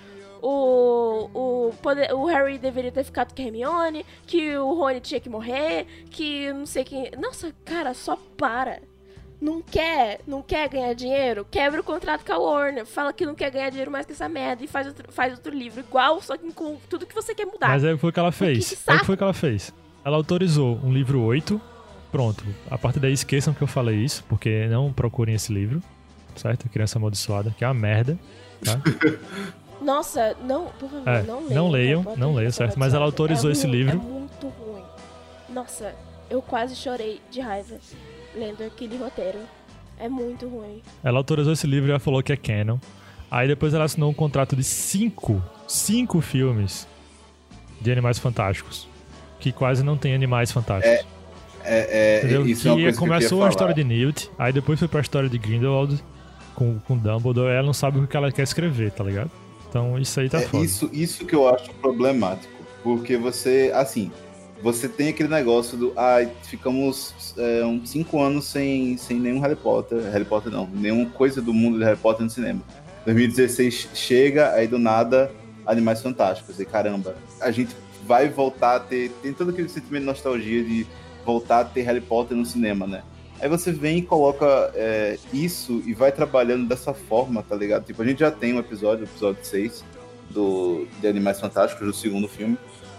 o, o, poder, o Harry deveria ter ficado com a Hermione, que o Rony tinha que morrer, que não sei quem. Nossa, cara, só para não quer, não quer ganhar dinheiro, quebra o contrato com a Warner, fala que não quer ganhar dinheiro mais que essa merda e faz outro, faz outro livro igual, só que com tudo que você quer mudar. Mas aí foi o que ela fez. Que aí foi o que ela fez. Ela autorizou um livro 8, pronto. A partir daí esqueçam que eu falei isso, porque não procurem esse livro, certo? Criança Amaldiçoada, que é uma merda, tá? <laughs> Nossa, não, por favor, é, não leiam. Não leiam, não leiam, certo? Mas ela autorizou é esse livro. É muito ruim. Nossa, eu quase chorei de raiva lendo aquele roteiro. É muito ruim. Ela autorizou esse livro e ela falou que é canon. Aí depois ela assinou um contrato de cinco, cinco filmes de Animais Fantásticos. Que quase não tem Animais Fantásticos. É, é, é isso que, é começou que a história de Newt, aí depois foi pra história de Grindelwald com, com Dumbledore, ela não sabe o que ela quer escrever, tá ligado? Então isso aí tá é, foda. Isso, isso que eu acho problemático. Porque você, assim, você tem aquele negócio do. Ah, ficamos é, uns 5 anos sem, sem nenhum Harry Potter. Harry Potter não, nenhuma coisa do mundo de Harry Potter no cinema. 2016 chega, aí do nada, Animais Fantásticos. E caramba, a gente vai voltar a ter. Tem todo aquele sentimento de nostalgia de voltar a ter Harry Potter no cinema, né? Aí você vem e coloca é, isso e vai trabalhando dessa forma, tá ligado? Tipo, a gente já tem um episódio, o episódio 6 do, de Animais Fantásticos, do segundo filme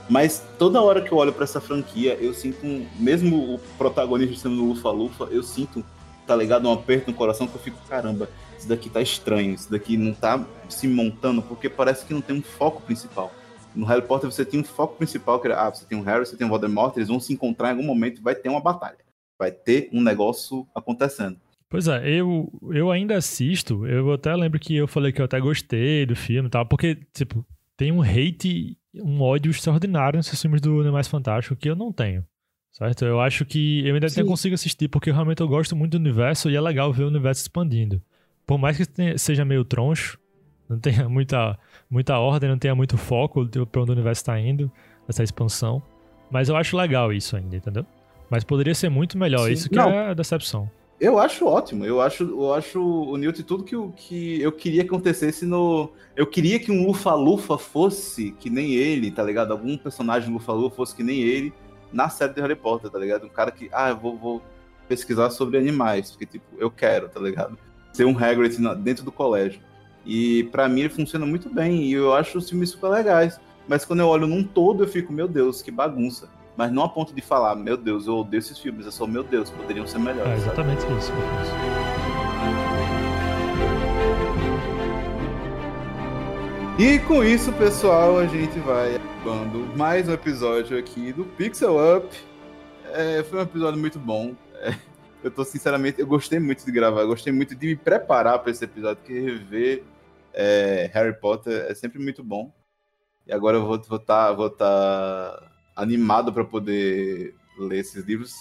mas toda hora que eu olho para essa franquia, eu sinto um. Mesmo o protagonista sendo Lufa-Lufa, eu sinto, tá ligado? Um aperto no coração que eu fico, caramba, isso daqui tá estranho, isso daqui não tá se montando, porque parece que não tem um foco principal. No Harry Potter você tem um foco principal, que era, ah, você tem o Harry, você tem o Voldemort, eles vão se encontrar em algum momento vai ter uma batalha. Vai ter um negócio acontecendo. Pois é, eu, eu ainda assisto, eu até lembro que eu falei que eu até gostei do filme e tal, porque, tipo, tem um hate um ódio extraordinário nesses filmes do Animais Fantástico que eu não tenho. Certo? Eu acho que eu ainda Sim. consigo assistir porque realmente eu gosto muito do universo e é legal ver o universo expandindo. Por mais que tenha, seja meio troncho, não tenha <laughs> muita, muita ordem, não tenha muito foco para onde o universo está indo, essa expansão. Mas eu acho legal isso ainda, entendeu? Mas poderia ser muito melhor, Sim. isso que não. é a decepção. Eu acho ótimo. Eu acho, eu acho o Newt tudo que, que eu queria que acontecesse no. Eu queria que um Lufa-Lufa fosse que nem ele, tá ligado? Algum personagem Lufa-Lufa fosse que nem ele na série de Harry Potter, tá ligado? Um cara que, ah, eu vou, vou pesquisar sobre animais, porque, tipo, eu quero, tá ligado? Ser um Hagrid dentro do colégio. E para mim ele funciona muito bem, e eu acho os filmes super legais. Mas quando eu olho num todo, eu fico, meu Deus, que bagunça mas não a ponto de falar, meu Deus, eu odeio esses filmes, é só, meu Deus, poderiam ser melhores. É exatamente sabe? isso. E com isso, pessoal, a gente vai acabando mais um episódio aqui do Pixel Up. É, foi um episódio muito bom. É, eu tô sinceramente, eu gostei muito de gravar, gostei muito de me preparar para esse episódio, porque rever é, Harry Potter é sempre muito bom. E agora eu vou estar vou tá, vou tá animado para poder ler esses livros.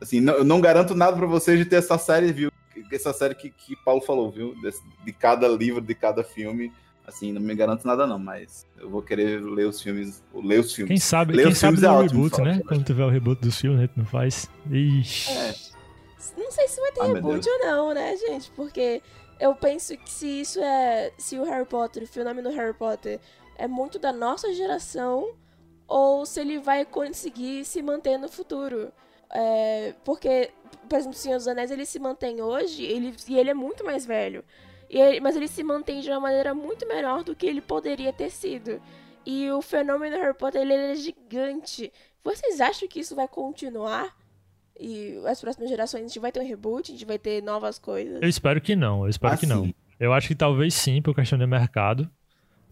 Assim, não, eu não garanto nada para vocês de ter essa série, viu? Essa série que, que Paulo falou, viu? De, de, cada livro, de cada filme. Assim, não me garanto nada não, mas eu vou querer ler os filmes, ler os filmes. Quem sabe, ler quem sabe do é reboot, né? Quando tiver o reboot dos filmes, a gente não faz. Ixi. É. Não sei se vai ter ah, reboot ou não, né, gente? Porque eu penso que se isso é. Se o Harry Potter, o fenômeno Harry Potter é muito da nossa geração, ou se ele vai conseguir se manter no futuro. É, porque, por exemplo, o Senhor dos Anéis ele se mantém hoje ele, e ele é muito mais velho. Ele, mas ele se mantém de uma maneira muito melhor do que ele poderia ter sido. E o fenômeno Harry Potter ele é gigante. Vocês acham que isso vai continuar? E as próximas gerações a gente vai ter um reboot, a gente vai ter novas coisas. Eu espero que não, eu espero Ah, que não. sim. Eu acho que talvez sim, por questão de mercado.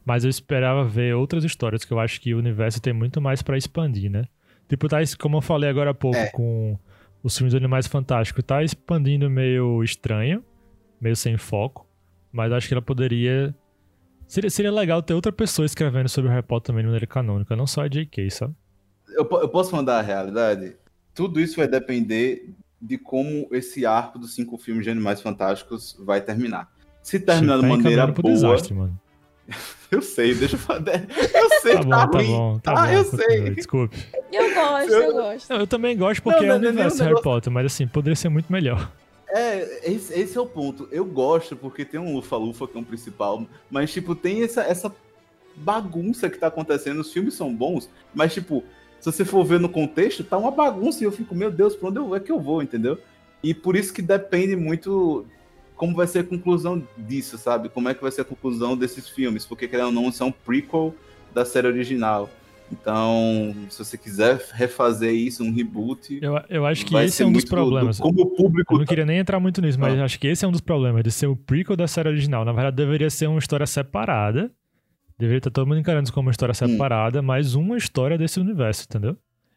Mas eu esperava ver outras histórias que eu acho que o universo tem muito mais pra expandir, né? Tipo, tá, como eu falei agora há pouco É. com os filmes do Animais Fantásticos, tá expandindo meio estranho, meio sem foco. Mas acho que ela poderia. Seria, seria legal ter outra pessoa escrevendo sobre o Harry Potter também de maneira canônica, não só a J.K., sabe? Eu, eu posso mandar a realidade? Tudo isso vai depender de como esse arco dos cinco filmes de Animais Fantásticos vai terminar. Se terminar de tá maneira pro boa, desastre, mano. <laughs> eu sei, deixa eu falar. Eu sei Tá que bom, tá tá ruim. bom, tá Ah, bom. eu sei. Desculpe. Eu gosto, eu gosto. Não, eu também gosto porque Não, é não, o não é nem universo Harry negócio- Potter, mas assim, poderia ser muito melhor. É, esse, esse é o ponto. Eu gosto porque tem um Lufa-Lufa que é um principal, mas, tipo, tem essa, essa bagunça que tá acontecendo. Os filmes são bons, mas, tipo, se você for ver no contexto, tá uma bagunça e eu fico, meu Deus, pra onde eu, é que eu vou, entendeu? E por isso que depende muito como vai ser a conclusão disso, sabe? Como é que vai ser a conclusão desses filmes, porque, querendo ou não, são prequel da série original. Então, se você quiser refazer isso, um reboot, Eu, eu acho que esse é um dos muito do- problemas. do, como o público Eu não queria nem entrar muito nisso, mas Ah. acho que esse é um dos problemas de ser o prequel da série original. Na verdade, deveria ser uma história separada. Deveria estar todo mundo encarando isso como uma história Hum. separada, mas uma história desse universo, entendeu?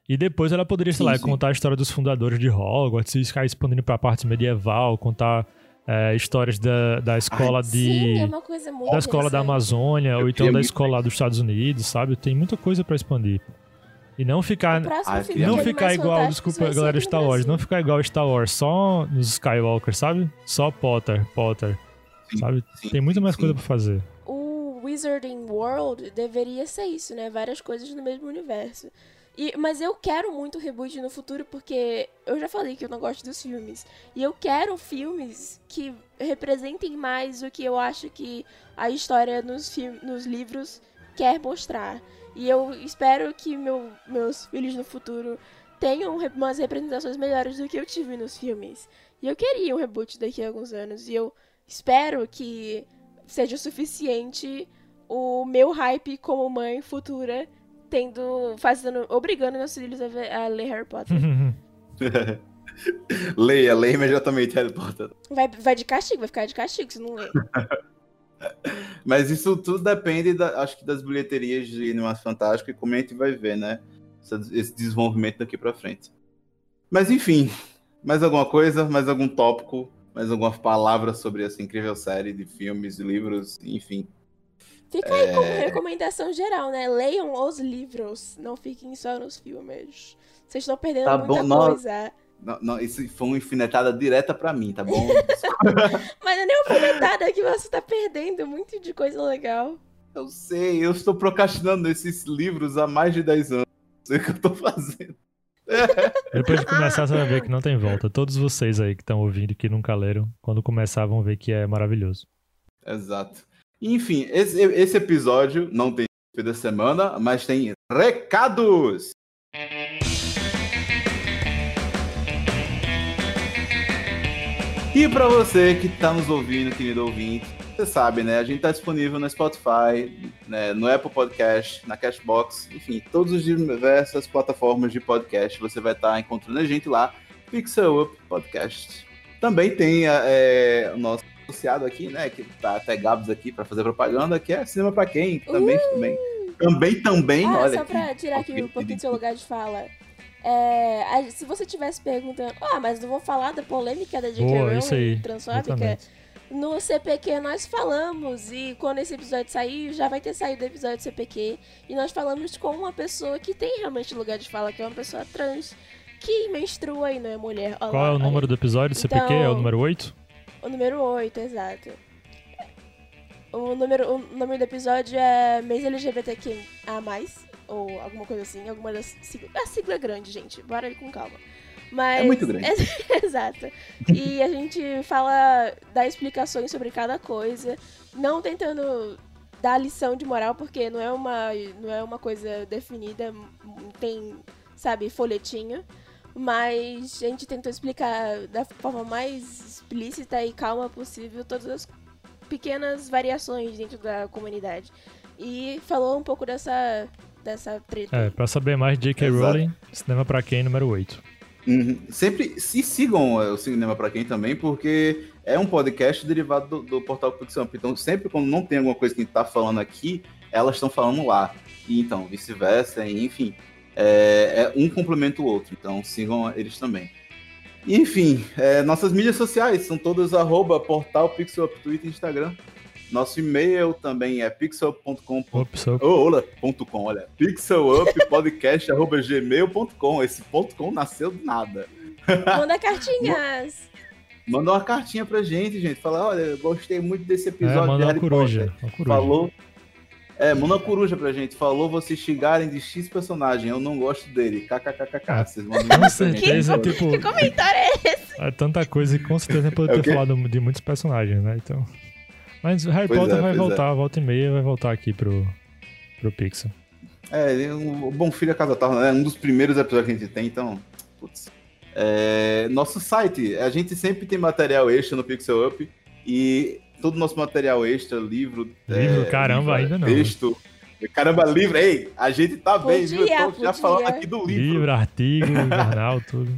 E depois ela poderia, sei Sim, lá, sim. contar a história dos fundadores de Hogwarts, e ficar expandindo pra parte medieval, contar é, histórias da, da escola de. Sim, é uma coisa muito da escola da. Amazônia, Eu ou então da escola dos Estados Unidos, sabe? Tem muita coisa pra expandir. E não ficar. Ah, Não de ficar igual, desculpa, galera Star Wars, Brasil. não ficar igual Star Wars, só nos Skywalker, sabe? Só Potter, Potter, Sim, sabe? sim, Tem muito mais sim. coisa pra fazer. O Wizarding World deveria ser isso, né? Várias coisas no mesmo universo. E, mas eu quero muito reboot no futuro porque eu já falei que eu não gosto dos filmes. E eu quero filmes que representem mais o que eu acho que a história nos, nos livros quer mostrar. E eu espero que meu- meus filhos no futuro tenham umas representações melhores do que eu tive nos filmes. E eu queria um reboot daqui a alguns anos. E eu espero que seja o suficiente o meu hype como mãe futura tendo fazendo obrigando meus filhos a, ver- a ler Harry Potter. <laughs> leia, leia imediatamente Harry Potter. vai, vai de castigo, vai ficar de castigo se não ler. <laughs> Mas isso tudo depende, da, acho que das bilheterias de Animais Fantásticos e como a gente vai ver, né? Esse desenvolvimento daqui pra frente. Mas enfim, mais alguma coisa? Mais algum tópico? Mais alguma palavra sobre essa incrível série de filmes, livros, enfim. Fica aí como recomendação geral, né? Leiam os livros, não fiquem só nos filmes. Vocês estão perdendo Tá muita bom, não- coisa. Não, não, isso foi uma infinetada direta pra mim, tá bom? <laughs> Mas não é nem uma comentada que você tá perdendo muito de coisa legal. eu sei, eu estou procrastinando esses livros há mais de 10 anos. Não sei o que eu tô fazendo. <laughs> Depois de começar, você vai ver que não tem volta. Todos vocês aí que estão ouvindo e que nunca leram, quando começar vão ver que é maravilhoso. Exato. Enfim, esse, esse episódio não tem da semana, mas tem recados. E para você que está nos ouvindo, querido ouvinte, você sabe, né? A gente está disponível no Spotify, né, no Apple Podcast, na Cashbox, enfim, todas as diversas plataformas de podcast. Você vai estar encontrando a gente lá, Pixel Up Podcast. Também tem é, o nosso associado aqui, né? Que tá até Gabs aqui para fazer propaganda, que é Cinema para Quem, que também, também, também, também, Ah, olha só pra tirar aqui um pouquinho do seu lugar de fala. É, se você tivesse perguntando, ah, mas não vou falar da polêmica da J.K. Rowling transfóbica. Exatamente. No CPQ nós falamos, e quando esse episódio sair, já vai ter saído o episódio do CPQ. E nós falamos com uma pessoa que tem realmente lugar de fala, que é uma pessoa trans, que menstrua e não é mulher. Olha Qual é o olha número do episódio? CPQ é o Então- número 8? O número 8, exato. O número, o nome do episódio é Mês LGBTQ a mais, ou alguma coisa assim, alguma das siglas. A sigla é grande, gente, bora ir com calma. Mas, É muito grande. <laughs> Exato. E a gente fala, dá explicações sobre cada coisa, não tentando dar lição de moral, porque não é uma, não é uma coisa definida, tem, sabe, folhetinho. Mas a gente tentou explicar da forma mais explícita e calma possível todas as pequenas variações dentro da comunidade. E falou um pouco dessa, dessa treta. É, pra saber mais de J.K. Rowling, Cinema pra quem, número 8. Uhum. Sempre se sigam é, o Cinema para quem também, porque é um podcast derivado do, do portal Pixel. Então, sempre quando não tem alguma coisa que a gente tá falando aqui, elas estão falando lá. E então, vice-versa, enfim. É, é, um complementa o outro. Então, sigam eles também. Enfim, é, nossas mídias sociais são todas arroba portal Pixel Twitter e Instagram. Nosso e-mail também é pixel.com. Oh, olha, pixeluppodcast.gmail.com. Esse ponto .com nasceu do nada. Manda cartinhas. <laughs> Manda uma cartinha pra gente, gente. Fala, olha, gostei muito desse episódio é, manda de Harry uma coruja, Potter. Uma coruja. Falou. É, manda uma coruja pra gente. Falou vocês xingarem de X personagem. Eu não gosto dele. KKKKK. Vocês mandam com certeza, que, tipo. Que comentário é esse? É tanta coisa e com certeza poder ter falado de muitos personagens, né? Então. Mas Harry pois Potter é, vai voltar, é. volta e meia, vai voltar aqui pro, pro Pixel. É, o Bom Filho a Casa Torna, é um dos primeiros episódios que a gente tem, então. Putz. É, nosso site, a gente sempre tem material extra no Pixel Up e todo o nosso material extra, livro. Livro, é, caramba, livro, ainda não. Texto. Caramba, livro, ei, a gente tá bem, podia, viu? Eu tô já falando aqui do livro. Livro, artigo, <laughs> jornal, tudo.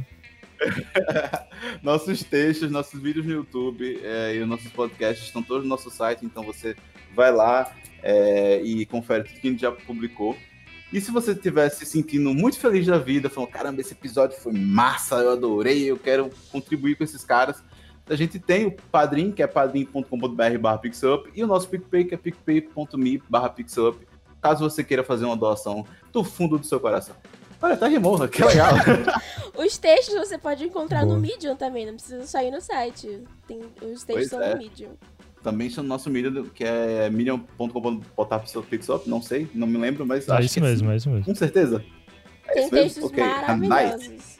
<laughs> nossos textos, nossos vídeos no YouTube é, e os nossos podcasts estão todos no nosso site, então você vai lá é, e confere tudo que a gente já publicou. E se você estiver se sentindo muito feliz da vida, falando, caramba, esse episódio foi massa, eu adorei, eu quero contribuir com esses caras, a gente tem o Padrim, que é padrim.com.br barra pixup, e o nosso PicPay, que é picpay.me barra pixup, caso você queira fazer uma doação do fundo do seu coração. Olha, tá rimou, que legal. <laughs> os textos você pode encontrar Boa. no Medium também, não precisa sair no site. Tem, os textos são é. no Medium. Também está no nosso Medium, que é medium.com.br não sei, não me lembro, mas é acho isso mesmo, sim. é isso mesmo. Com certeza. É Tem textos okay. maravilhosos. Nice.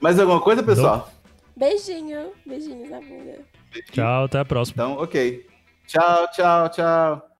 Mais alguma coisa, pessoal? Beijinho. Beijinhos na bunda. Tchau, até a próxima. Então, ok. Tchau, tchau, tchau.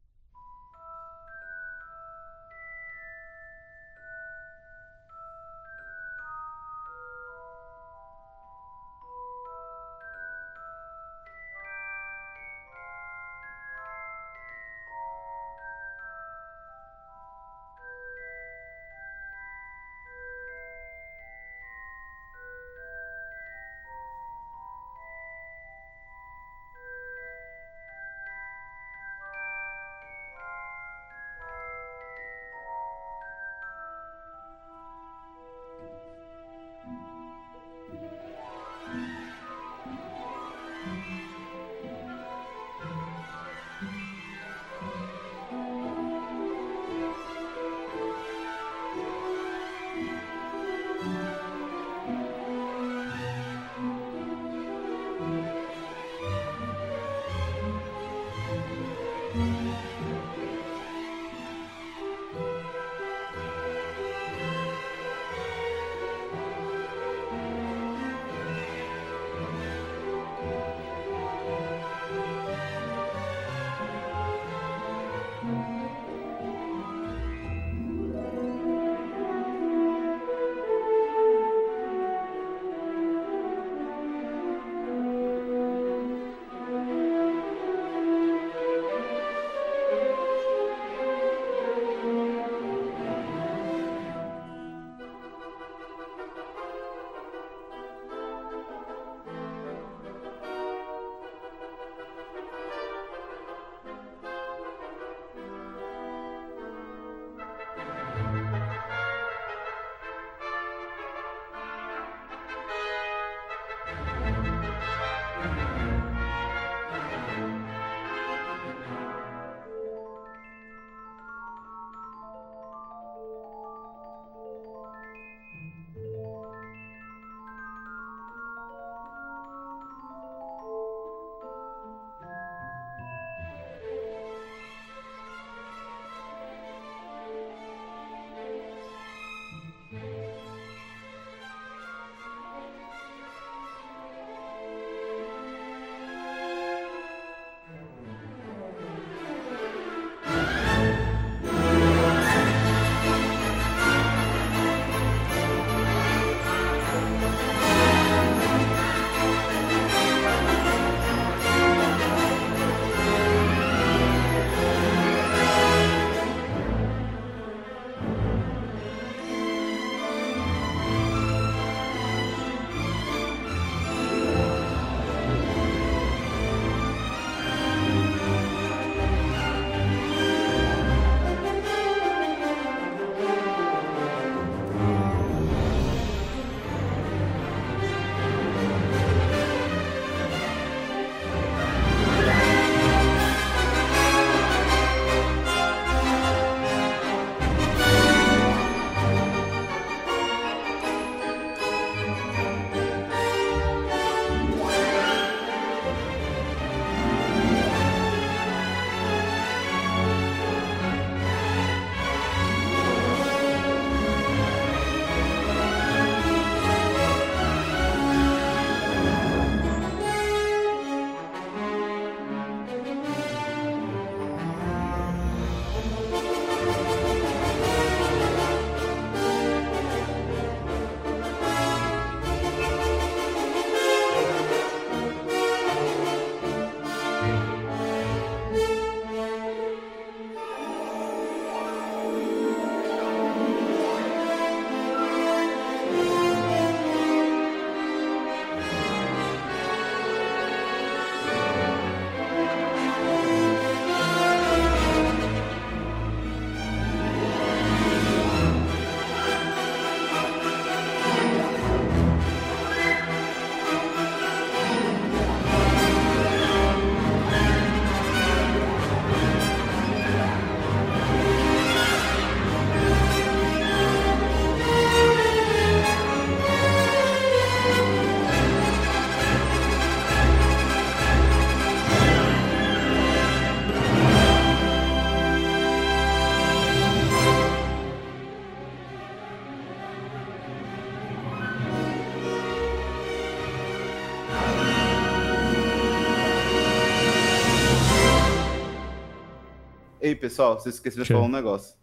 Ei, pessoal, vocês esqueceram de falar um negócio.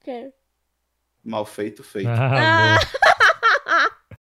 Que? Mal feito, feito. Ah, boa.